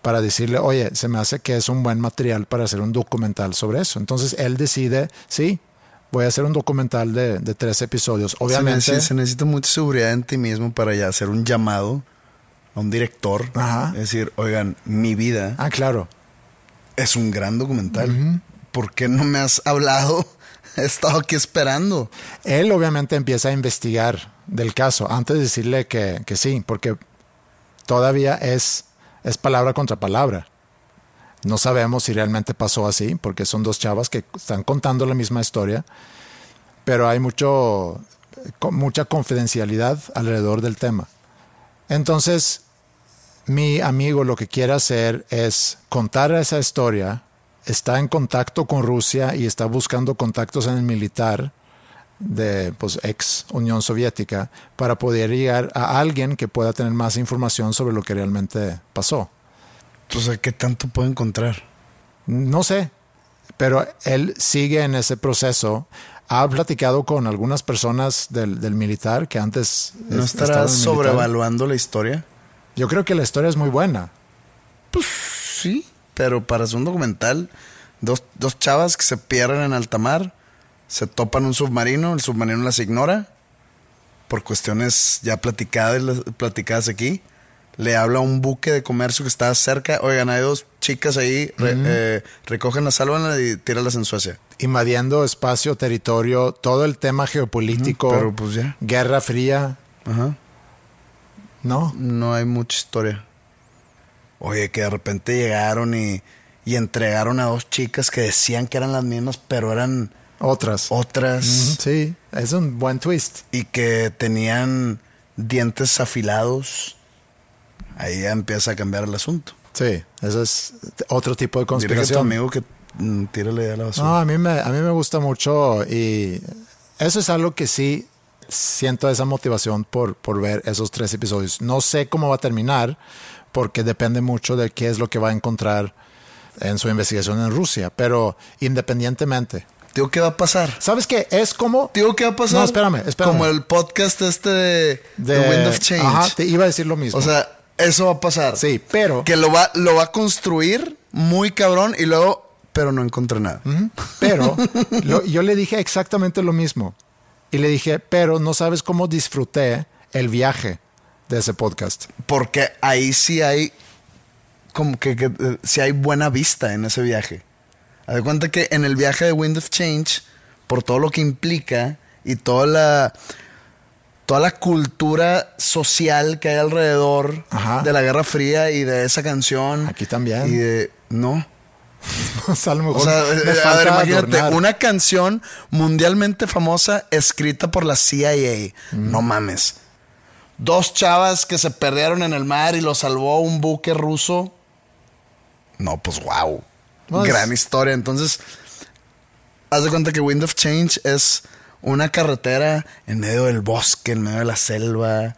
para decirle, oye, se me hace que es un buen material para hacer un documental sobre eso. Entonces él decide, sí, voy a hacer un documental de, de tres episodios. Obviamente, Se necesita, se necesita mucha seguridad en ti mismo para ya hacer un llamado a un director. Ajá. Es decir, oigan, mi vida ah, claro, es un gran documental. ¿Por qué no me has hablado? <laughs> He estado aquí esperando. Él obviamente empieza a investigar del caso antes de decirle que, que sí, porque todavía es, es palabra contra palabra. No sabemos si realmente pasó así, porque son dos chavas que están contando la misma historia, pero hay mucho, mucha confidencialidad alrededor del tema. Entonces, mi amigo lo que quiere hacer es contar esa historia, está en contacto con Rusia y está buscando contactos en el militar de pues, ex Unión Soviética para poder llegar a alguien que pueda tener más información sobre lo que realmente pasó. Entonces, ¿qué tanto puedo encontrar? No sé, pero él sigue en ese proceso. Ha platicado con algunas personas del, del militar que antes ¿No es- estaban estarás en el militar. sobrevaluando la historia? Yo creo que la historia es muy buena. Sí, pero para hacer un documental, dos, dos chavas que se pierden en alta mar, se topan un submarino, el submarino las ignora, por cuestiones ya platicadas, platicadas aquí. Le habla a un buque de comercio que está cerca. Oigan, hay dos chicas ahí, eh, recógenlas, sálvanlas y tíralas en Suecia. Invadiendo espacio, territorio, todo el tema geopolítico, pero pues ya. guerra fría, Ajá. ¿no? No hay mucha historia. Oye, que de repente llegaron y, y entregaron a dos chicas que decían que eran las mismas, pero eran Otras. otras Sí, es un buen twist. y que tenían dientes afilados. Ahí ya empieza a cambiar el asunto. Sí, eso es otro tipo de Dile que tu conspiración. amigo que mm, tírale a la basura. No, a mí, me, a mí me gusta mucho y eso es algo que sí siento esa motivación por, por ver esos tres episodios. No sé cómo va a terminar porque depende mucho de qué es lo que va a encontrar en su investigación en Rusia, pero independientemente. Tío, ¿qué va a pasar? ¿Sabes qué? Es como... Tío, ¿qué va a pasar? No, espérame, espérame. Como el podcast este de, de The Wind of Change. Ajá, te iba a decir lo mismo. O sea, eso va a pasar. sí, pero... Que lo va, lo va a construir muy cabrón y luego, pero no encontré nada. Pero <laughs> lo- yo le dije exactamente lo mismo. Y le dije, pero no sabes cómo disfruté el viaje de ese podcast. Porque ahí sí hay, como que, que, eh, sí hay buena vista en ese viaje. Haz de cuenta que en el viaje de Wind of Change, por todo lo que implica y toda la, toda la cultura social que hay alrededor Ajá. de la Guerra Fría y de esa canción. Aquí también. Y de, no. <laughs> O sea, a lo mejor O sea, a ver, imagínate, adornar. una canción mundialmente famosa escrita por la CIA. Mm. No mames. Dos chavas que se perdieron en el mar y lo salvó un buque ruso. No, pues wow. Pues- Gran historia. Entonces, haz de cuenta que Wind of Change es una carretera en medio del bosque, en medio de la selva,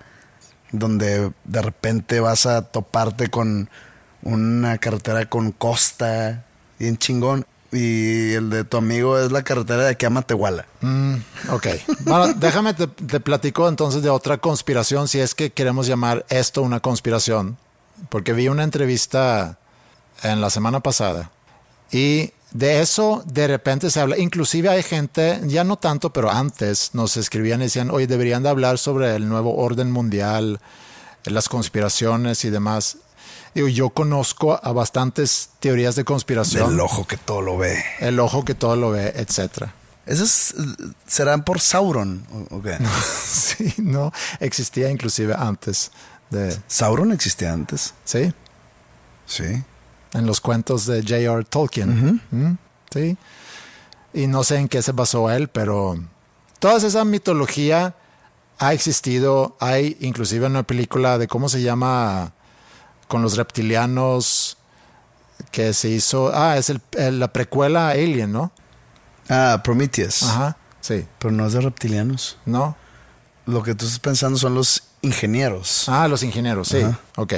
donde de repente vas a toparte con una carretera con costa, bien chingón. Y el de tu amigo es la carretera de aquí a Matehuala. Mm, ok. Bueno, <laughs> déjame te, te platico entonces de otra conspiración, si es que queremos llamar esto una conspiración. Porque vi una entrevista en la semana pasada y de eso de repente se habla. Inclusive hay gente, ya no tanto, pero antes nos escribían y decían, oye, deberían de hablar sobre el nuevo orden mundial, las conspiraciones y demás. Digo, yo conozco a bastantes teorías de conspiración. Del ojo que todo lo ve. El ojo que todo lo ve, etcétera. ¿Esos serán por Sauron? ¿o- o qué? <laughs> Sí, no, existía inclusive antes de, ¿Sauron existía antes? sí, Sí. En los cuentos de J.R. Tolkien. Mm, Sí. Y no sé en qué se basó él, pero toda esa mitología ha existido. Hay inclusive una película de cómo se llama con los reptilianos que se hizo. Ah, es el- el- la precuela Alien, ¿no? Ah, Prometheus. Ajá, sí. Pero no es de reptilianos. ¿No? Lo que tú estás pensando son los ingenieros. Ah, los ingenieros, sí. Ajá. Ok.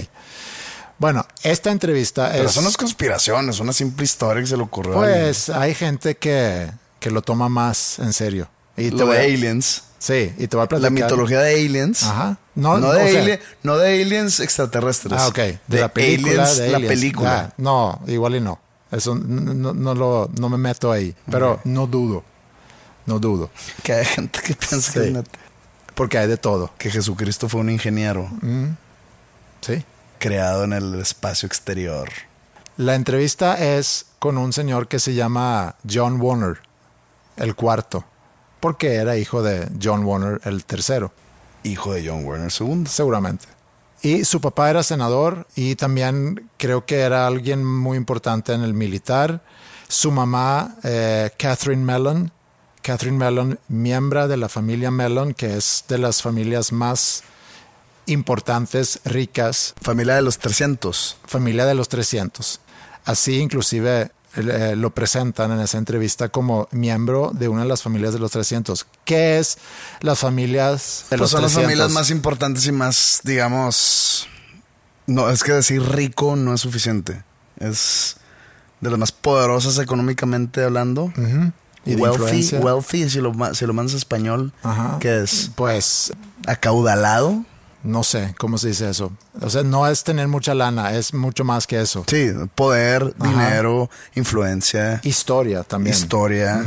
Bueno, esta entrevista Pero es. son las conspiraciones, una simple historia que se le ocurrió. a Pues hay gente que, que lo toma más en serio. Y te de a- aliens. Sí, y te voy a La platicar. mitología de aliens. Ajá. No, No, de sea- alien- no de aliens extraterrestres. Ah, ok. De, la película. aliens, de la película. Ah, no, igual y no. Eso no, lo, no me meto ahí. Pero no dudo. No dudo. Que hay gente que piensa que, Sí. neta. Porque hay de todo. que Jesucristo fue un ingeniero Sí. Creado en el espacio exterior. La entrevista es con un señor que se llama John Warner, el cuarto. Porque era hijo de John Warner, el tercero. Hijo de John Werner II. Seguramente. Y su papá era senador y también creo que era alguien muy importante en el militar. Su mamá, eh, Catherine Mellon, Catherine Mellon, miembro de la familia Mellon, que es de las familias más importantes, ricas, Familia de los 300. familia de los 300. Así inclusive eh, lo presentan en esa entrevista como miembro de una de las familias de los 300. ¿Qué es las familias de Pues los son 300? las familias más importantes y más, digamos... No, es que decir rico no es suficiente. Es de las más poderosas económicamente hablando. Y wealthy, wealthy, si lo, si lo mandas a español, Ajá. ¿qué es? Pues Acaudalado. No sé cómo se dice eso. O sea, no es tener mucha lana, es mucho más que eso. Sí, poder, Ajá. dinero, influencia, Historia también. historia.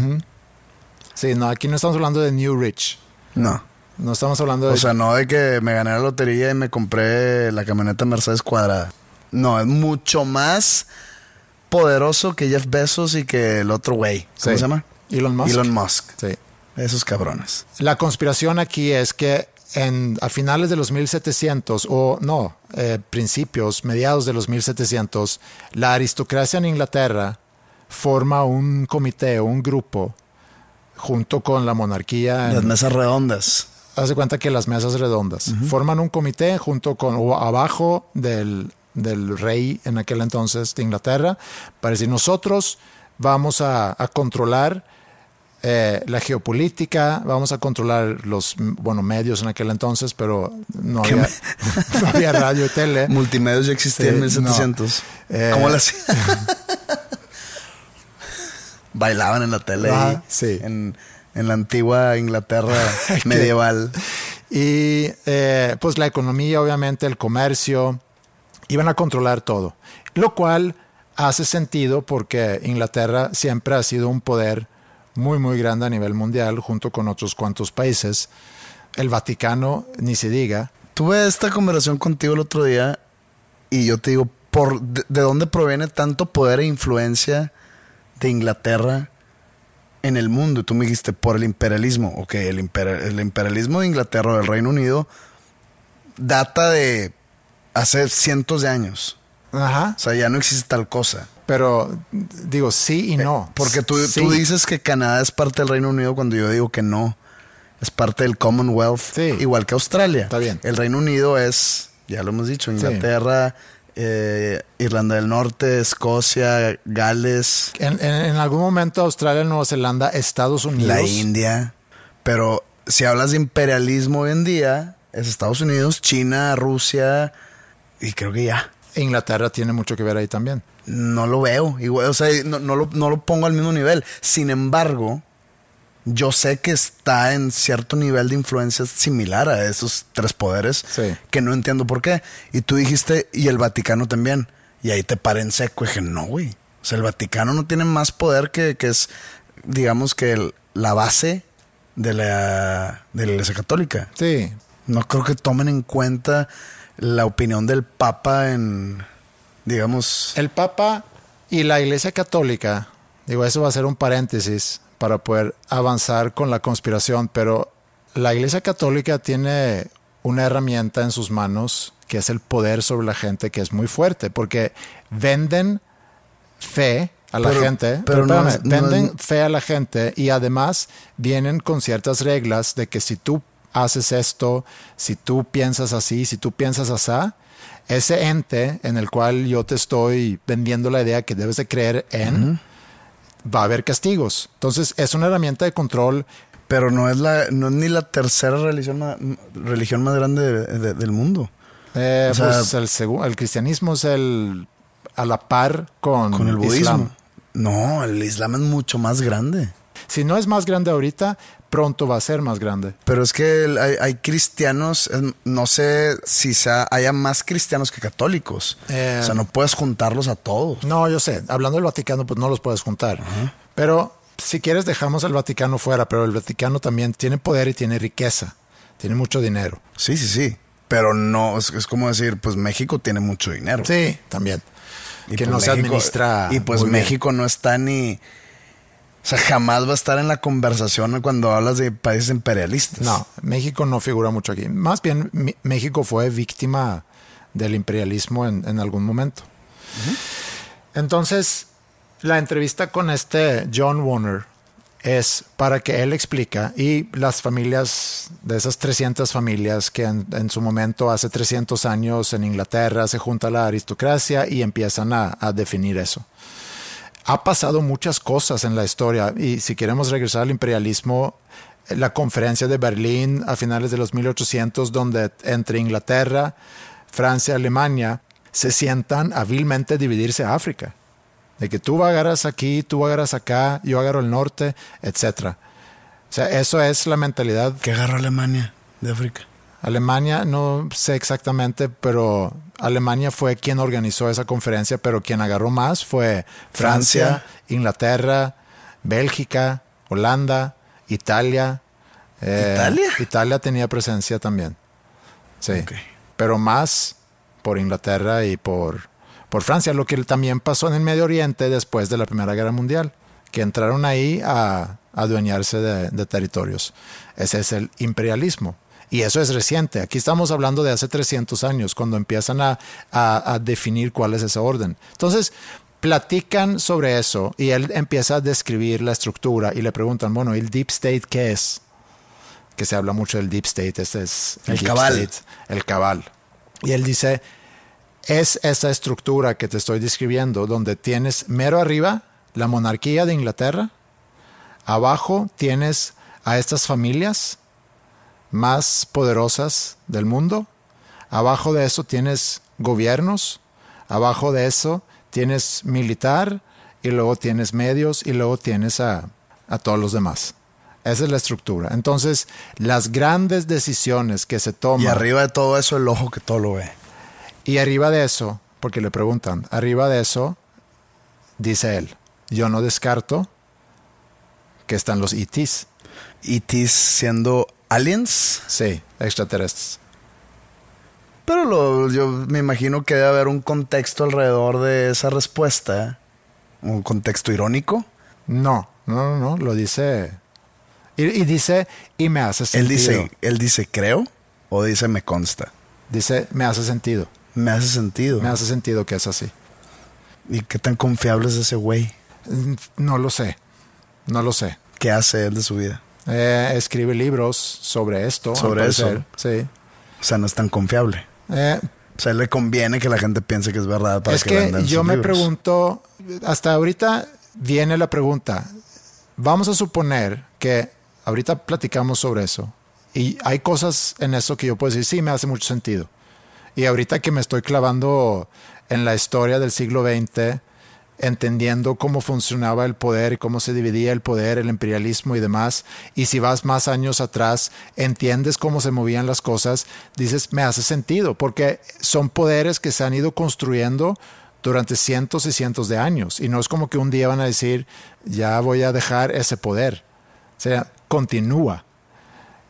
Sí, no, aquí no estamos hablando de New Rich. No. No estamos hablando de... O sea, no de que me gané la lotería y me compré la camioneta Mercedes cuadrada. No, es mucho más poderoso que Jeff Bezos y que el otro güey. ¿Cómo Sí. se llama? Elon Musk. Elon Musk. Sí. Esos cabrones. La conspiración aquí es que en, a finales de los 1700, o no, eh, principios, mediados de los 1700, la aristocracia en Inglaterra forma un comité un grupo junto con la monarquía. Las mesas redondas. Haz de cuenta que las mesas redondas forman un comité junto con o abajo del, del rey en aquel entonces de Inglaterra para decir nosotros vamos a, a controlar eh, la geopolítica, vamos a controlar los bueno medios en aquel entonces, pero no ¿Qué había, me- <laughs> no había radio y tele. Multimedios ya existía en Sí, 1700. Eh, ¿Cómo hacían? <laughs> Bailaban en la tele Ah, sí. en, en la antigua Inglaterra <laughs> medieval. Y eh, pues la economía, obviamente, el comercio, iban a controlar todo. Lo cual hace sentido porque Inglaterra siempre ha sido un poder muy, muy grande a nivel mundial, junto con otros cuantos países. El Vaticano, ni se diga. Tuve esta conversación contigo el otro día y yo te digo, por, de, de dónde proviene tanto poder e influencia de Inglaterra en el mundo? Y tú me dijiste, por el imperialismo. Ok, el, imper- el imperialismo de Inglaterra o del Reino Unido data de hace cientos de años. Ajá. O sea, ya no existe tal cosa. Pero digo sí y no. Porque tú, Sí. tú dices que Canadá es parte del Reino Unido cuando yo digo que no. Es parte del Commonwealth, Sí. igual que Australia. Está bien. El Reino Unido es, ya lo hemos dicho, Inglaterra, eh, Irlanda del Norte, Escocia, Gales, En, en- en algún momento Australia, Nueva Zelanda, Estados Unidos. la India. Pero si hablas de imperialismo hoy en día, es Estados Unidos, China, Rusia y creo que ya. Inglaterra tiene mucho que ver ahí también. No lo veo. Igual, o sea, no, no lo, no lo pongo al mismo nivel. Sin embargo, yo sé que está en cierto nivel de influencia similar a esos tres poderes Sí. que no entiendo por qué. Y tú dijiste, y el Vaticano también. Y ahí te paré en seco. Y dije, no, güey. O sea, el Vaticano no tiene más poder que, que es, digamos que el- la base de la, de la Iglesia Católica. Sí, No creo que tomen en cuenta la opinión del Papa en, digamos... El Papa y la Iglesia Católica, digo, eso va a ser un paréntesis para poder avanzar con la conspiración, pero la Iglesia Católica tiene una herramienta en sus manos que es el poder sobre la gente, que es muy fuerte, porque venden fe a la Pero- gente, pero pero no espérame, es- no venden fe a la gente y además vienen con ciertas reglas de que si tú haces esto, si tú piensas así, si tú piensas así, ese ente en el cual yo te estoy vendiendo la idea que debes de creer en, va a haber castigos. Entonces es una herramienta de control. Pero no es la, no es ni la tercera religión más, religión más grande de- de- del mundo. Eh, O sea- pues el, el cristianismo es el a la par con, Con el budismo. Islam. No, el Islam es mucho más grande. Si no es más grande ahorita, pronto va a ser más grande. Pero es que hay, hay cristianos, no sé si sea, haya más cristianos que católicos. Eh, o sea, no puedes juntarlos a todos. No, yo sé. Hablando del Vaticano, pues no los puedes juntar. Pero si quieres, dejamos al Vaticano fuera. Pero el Vaticano también tiene poder y tiene riqueza. Tiene mucho dinero. Sí, sí, sí. Pero no, es, es como decir, pues México tiene mucho dinero. Sí, también. Y que pues no se México- administra. Y pues bien. México no está ni. O sea, jamás va a estar en la conversación cuando hablas de países imperialistas. No, México no figura mucho aquí. Más bien, México fue víctima del imperialismo en, en algún momento. Entonces, la entrevista con este John Warner es para que él explica y las familias de esas 300 familias que en, en su momento hace 300 años en Inglaterra se junta la aristocracia y empiezan a, a definir eso. Ha pasado muchas cosas en la historia y si queremos regresar al imperialismo, la conferencia de Berlín a finales de los 1800 donde entre Inglaterra, Francia, Alemania se sientan hábilmente dividirse a África. De que tú agarras aquí, tú agarras acá, yo agarro el norte, etcétera. O sea, eso es la mentalidad. ¿Qué agarró Alemania de África? Alemania, no sé exactamente, pero Alemania fue quien organizó esa conferencia, pero quien agarró más fue Francia, Francia. Inglaterra, Bélgica, Holanda, Italia. Eh, ¿Italia? Italia tenía presencia también. Sí. Pero más por Inglaterra y por, por Francia, lo que también pasó en el Medio Oriente después de la Primera Guerra Mundial, que entraron ahí a, a adueñarse de, de territorios. Ese es el imperialismo. Y eso es reciente. Aquí estamos hablando de hace 300 años, cuando empiezan a, a- a definir cuál es ese orden. Entonces, platican sobre eso y él empieza a describir la estructura y le preguntan, bueno, ¿el deep state qué es? Que se habla mucho del deep state, este es El cabal. state, el cabal. Y él dice, es esa estructura que te estoy describiendo, donde tienes mero arriba la monarquía de Inglaterra, abajo tienes a estas familias más poderosas del mundo, abajo de eso tienes gobiernos, abajo de eso tienes militar y luego tienes medios y luego tienes a, a todos los demás. Esa es la estructura. Entonces, las grandes decisiones que se toman... Y arriba de todo eso, el ojo que todo lo ve. Y arriba de eso, porque le preguntan, arriba de eso, dice él, yo no descarto que están los ETs. E.T. siendo aliens. Sí, extraterrestres. Pero lo- yo me imagino que debe haber un contexto alrededor de esa respuesta. Un contexto irónico. No, no, no, no, lo dice. Y, y dice, y me hace Él sentido. dice, él dice, creo, o dice, me consta. Dice, me hace sentido. Me hace sentido. Me hace sentido que es así. ¿Y qué tan confiable es ese güey? Mm, No lo sé. No lo sé. ¿Qué hace él de su vida? Eh, escribe libros sobre esto. Sobre eso. Sí. O sea, no es tan confiable. Eh, O sea, le conviene que la gente piense que es verdad para es que, que, vendan yo sus me libros. pregunto, hasta ahorita viene la pregunta. Vamos a suponer que ahorita platicamos sobre eso y hay cosas en eso que yo puedo decir, sí, me hace mucho sentido. Y ahorita que me estoy clavando en la historia del siglo XX, entendiendo cómo funcionaba el poder y cómo se dividía el poder, el imperialismo y demás, y si vas más años atrás, entiendes cómo se movían las cosas, dices, me hace sentido, porque son poderes que se han ido construyendo durante cientos y cientos de años, y no es como que un día van a decir, ya voy a dejar ese poder. O sea, continúa.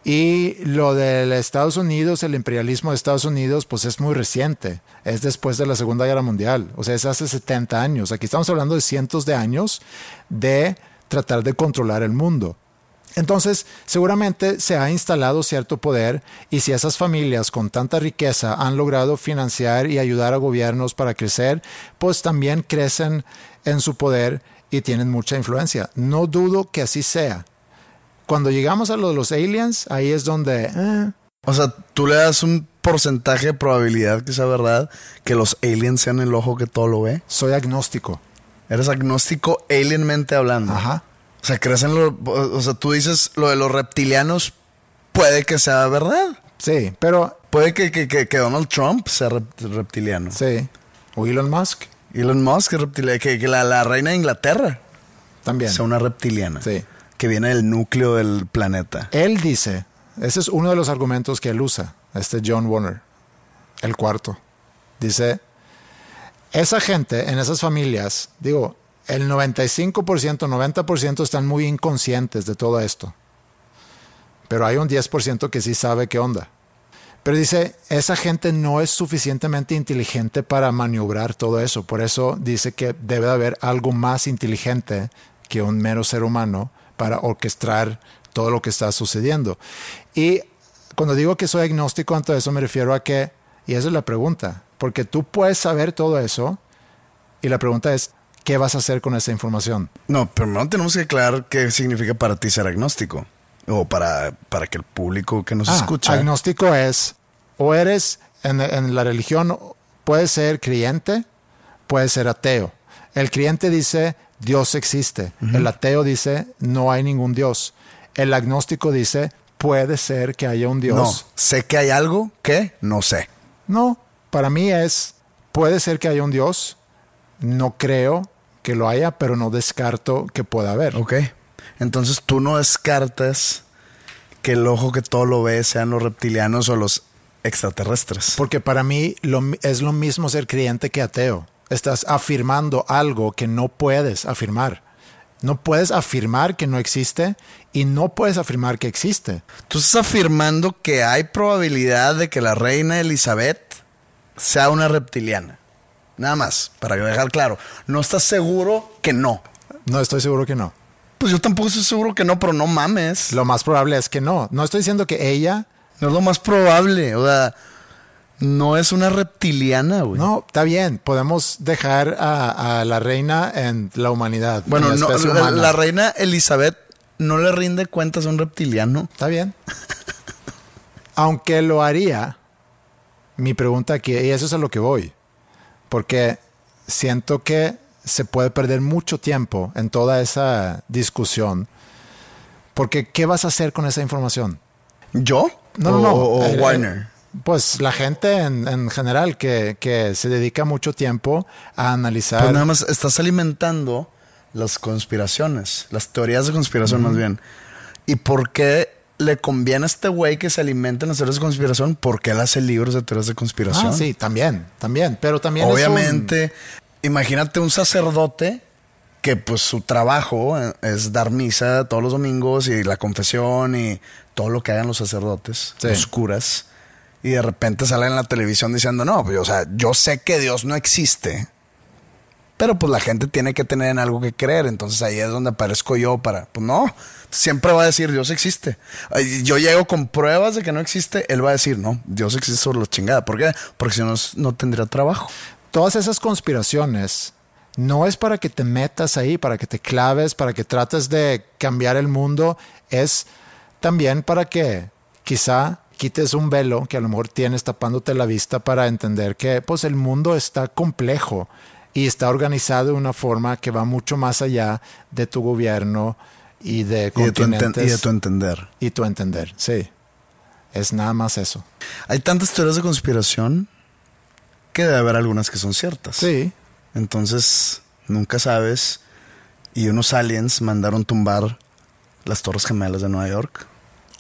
Y lo del Estados Unidos, el imperialismo de Estados Unidos, pues es muy reciente. Es después de la Segunda Guerra Mundial. O sea, es hace 70 años. Aquí estamos hablando de cientos de años de tratar de controlar el mundo. Entonces, seguramente se ha instalado cierto poder y si esas familias con tanta riqueza han logrado financiar y ayudar a gobiernos para crecer, pues también crecen en su poder y tienen mucha influencia. No dudo que así sea. Cuando llegamos a lo de los aliens, ahí es donde... eh, O sea, tú le das un porcentaje de probabilidad que sea verdad que los aliens sean el ojo que todo lo ve. soy agnóstico. Eres agnóstico alienmente hablando. Ajá. O sea, crees en lo. O sea, tú dices lo de los reptilianos puede que sea verdad. Sí, pero... Puede que, que, que, Donald Trump sea rep- reptiliano. Sí. O Elon Musk Elon Musk es reptiliano. Que, que la, la reina de Inglaterra también. sea una reptiliana. Sí. Que viene del núcleo del planeta. Él dice, ese es uno de los argumentos que él usa, este John Warner, el cuarto. Dice, esa gente en esas familias, digo, el 95%, 90% están muy inconscientes de todo esto. Pero hay un 10% que sí sabe qué onda. Pero dice, esa gente no es suficientemente inteligente para maniobrar todo eso. Por eso dice que debe haber algo más inteligente que un mero ser humano para orquestar todo lo que está sucediendo. Y cuando digo que soy agnóstico ante eso me refiero a que, y esa es la pregunta, porque tú puedes saber todo eso y la pregunta es, ¿qué vas a hacer con esa información? No, primero tenemos que aclarar qué significa para ti ser agnóstico. O para, para que el público que nos Ah, escucha. Agnóstico es, o eres en, en la religión, puedes ser creyente, puedes ser ateo. El creyente dice, Dios existe. El ateo dice, no hay ningún Dios. El agnóstico dice, puede ser que haya un No, Dios. sé que hay algo que no sé. No, para mí es, puede ser que haya un Dios. No creo que lo haya, pero no descarto que pueda haber. Ok. Entonces tú no descartas que el ojo que todo lo ve sean los reptilianos o los extraterrestres. Porque para mí lo es lo mismo ser creyente que ateo. Estás afirmando algo que no puedes afirmar. No puedes afirmar que no existe y no puedes afirmar que existe. Tú estás afirmando que hay probabilidad de que la reina Elizabeth sea una reptiliana. Nada más, para dejar claro. No estás seguro que no. No estoy seguro que no. Pues yo tampoco estoy seguro que no, pero no mames. Lo más probable es que no. No estoy diciendo que ella No es lo más probable. O sea, no es una reptiliana, güey. No, está bien. Podemos dejar a, a la reina en la humanidad. Bueno, en la no, la, la reina Elizabeth no le rinde cuentas a un reptiliano. Está bien. Aunque lo haría, mi pregunta aquí, y eso es a lo que voy, porque siento que se puede perder mucho tiempo en toda esa discusión, porque ¿qué vas a hacer con esa información? ¿Yo? No, no, O- no. O, Eh, Warner. Pues la gente en, en general que, que se dedica mucho tiempo a analizar. Pues nada más estás alimentando las conspiraciones, las teorías de conspiración más bien. ¿Y por qué le conviene a este güey que se alimenten las teorías de conspiración? Porque él hace libros de teorías de conspiración. Ah, sí, también, también, pero también es un- Obviamente, imagínate un sacerdote que pues su trabajo eh, es dar misa todos los domingos y la confesión y todo lo que hagan los sacerdotes, Sí. los curas. Y de repente sale en la televisión diciendo, no, pues, o sea, yo sé que Dios no existe. Pero pues la gente tiene que tener en algo que creer. Entonces ahí es donde aparezco yo para, pues no, siempre va a decir Dios existe. Yo llego con pruebas de que no existe, él va a decir, no, Dios existe sobre la chingada. ¿Por qué? Porque si no, no tendría trabajo. todas esas conspiraciones no es para que te metas ahí, para que te claves, para que trates de cambiar el mundo, es también para que quizá quites un velo que a lo mejor tienes tapándote la vista para entender que pues el mundo está complejo y está organizado de una forma que va mucho más allá de tu gobierno y de Y de, tu enten- continentes y de tu entender. y tu entender, sí. Es nada más eso. Hay tantas teorías de conspiración que debe haber algunas que son ciertas. Sí, Entonces, nunca sabes. Y unos aliens mandaron tumbar las Torres Gemelas de Nueva York.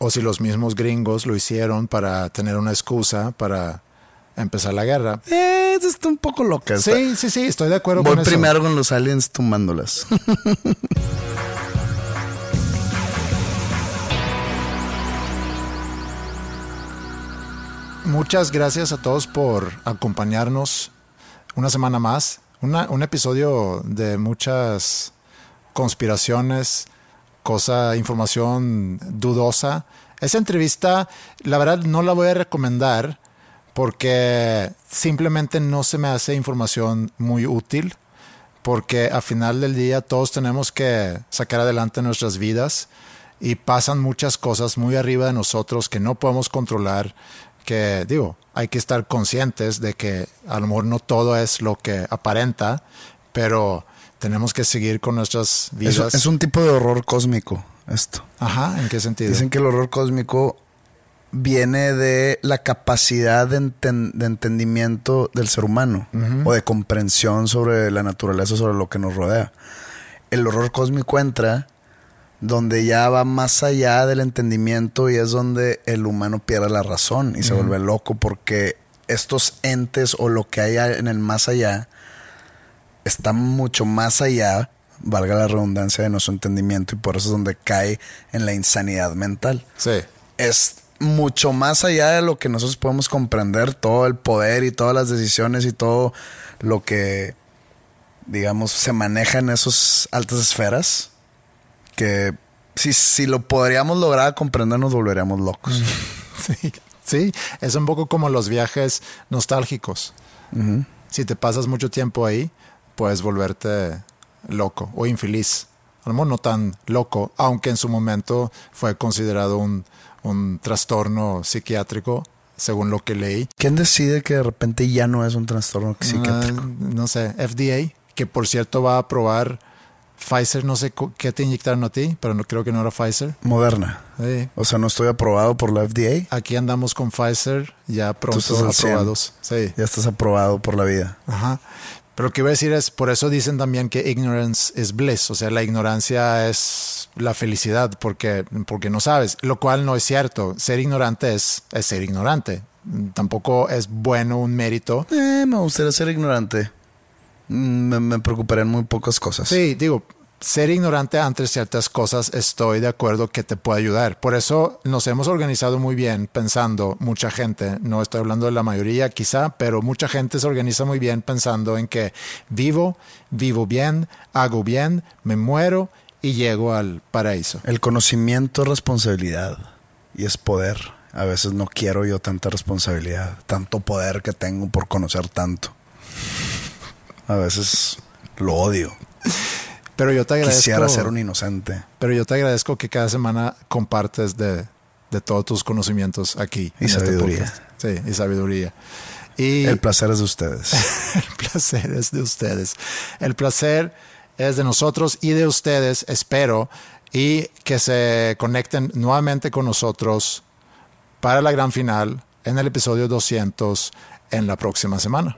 O si los mismos gringos lo hicieron para tener una excusa para empezar la guerra. Eh, eso está un poco loca. Está- Sí, sí, sí, estoy de acuerdo Voy con eso. primero con los aliens tumbándolas. <laughs> Muchas gracias a todos por acompañarnos una semana más. Una- un episodio de muchas conspiraciones, cosa, información dudosa. Esa entrevista, la verdad, no la voy a recomendar porque simplemente no se me hace información muy útil. Porque a final del día todos tenemos que sacar adelante nuestras vidas y pasan muchas cosas muy arriba de nosotros que no podemos controlar. Que digo, hay que estar conscientes de que a lo no todo es lo que aparenta, pero tenemos que seguir con nuestras Es, vidas. es un tipo de horror cósmico, esto. Ajá, ¿en qué sentido? Dicen que el horror cósmico viene de la capacidad de, enten- de entendimiento del ser humano o de comprensión sobre la naturaleza, sobre lo que nos rodea. El horror cósmico entra donde ya va más allá del entendimiento y es donde el humano pierde la razón y se vuelve loco porque estos entes o lo que hay en el más allá está mucho más allá, valga la redundancia, de nuestro entendimiento y por eso es donde cae en la insanidad mental. Sí. Es mucho más allá de lo que nosotros podemos comprender, todo el poder y todas las decisiones y todo lo que, digamos, se maneja en esas altas esferas, que si, si lo podríamos lograr comprender nos volveríamos locos. <laughs> Sí, sí, es un poco como los viajes nostálgicos. Si te pasas mucho tiempo ahí, puedes volverte loco o infeliz. A lo mejor no tan loco, aunque en su momento fue considerado un, un trastorno psiquiátrico, según lo que leí. ¿Quién decide que de repente ya no es un trastorno psiquiátrico? Ah, no sé, FDA, que por cierto va a aprobar Pfizer, no sé qué te inyectaron a ti, pero no creo que no era Pfizer. Moderna. Sí. O sea, no estoy aprobado por la FDA. Aquí andamos con Pfizer, ya pronto aprobados. Sí. Ya estás aprobado por la vida. Ajá. Pero lo que iba a decir es, por eso dicen también que ignorance is bliss, o sea, la ignorancia es la felicidad, porque, porque no sabes, lo cual no es cierto. Ser ignorante es, es ser ignorante. Tampoco es bueno un mérito. Eh, me gustaría ser ignorante. Mm, Me, me preocuparía en muy pocas cosas. Sí, digo, ser ignorante ante ciertas cosas estoy de acuerdo que te puede ayudar. Por eso nos hemos organizado muy bien pensando, mucha gente, no estoy hablando de la mayoría quizá, pero mucha gente se organiza muy bien pensando en que vivo, vivo bien, hago bien, me muero y llego al paraíso. El conocimiento es responsabilidad y es poder. a veces no quiero yo tanta responsabilidad, tanto poder que tengo por conocer tanto. A veces lo odio. <laughs> Pero yo te agradezco. Quisiera ser un inocente. Pero yo te agradezco que cada semana compartes de, de todos tus conocimientos aquí. Y en este sabiduría. podcast. sí, y sabiduría. Y El placer es de ustedes. <laughs> el placer es de ustedes. El placer es de nosotros y de ustedes, espero, y que se conecten nuevamente con nosotros para la gran final en el episodio 200 en la próxima semana.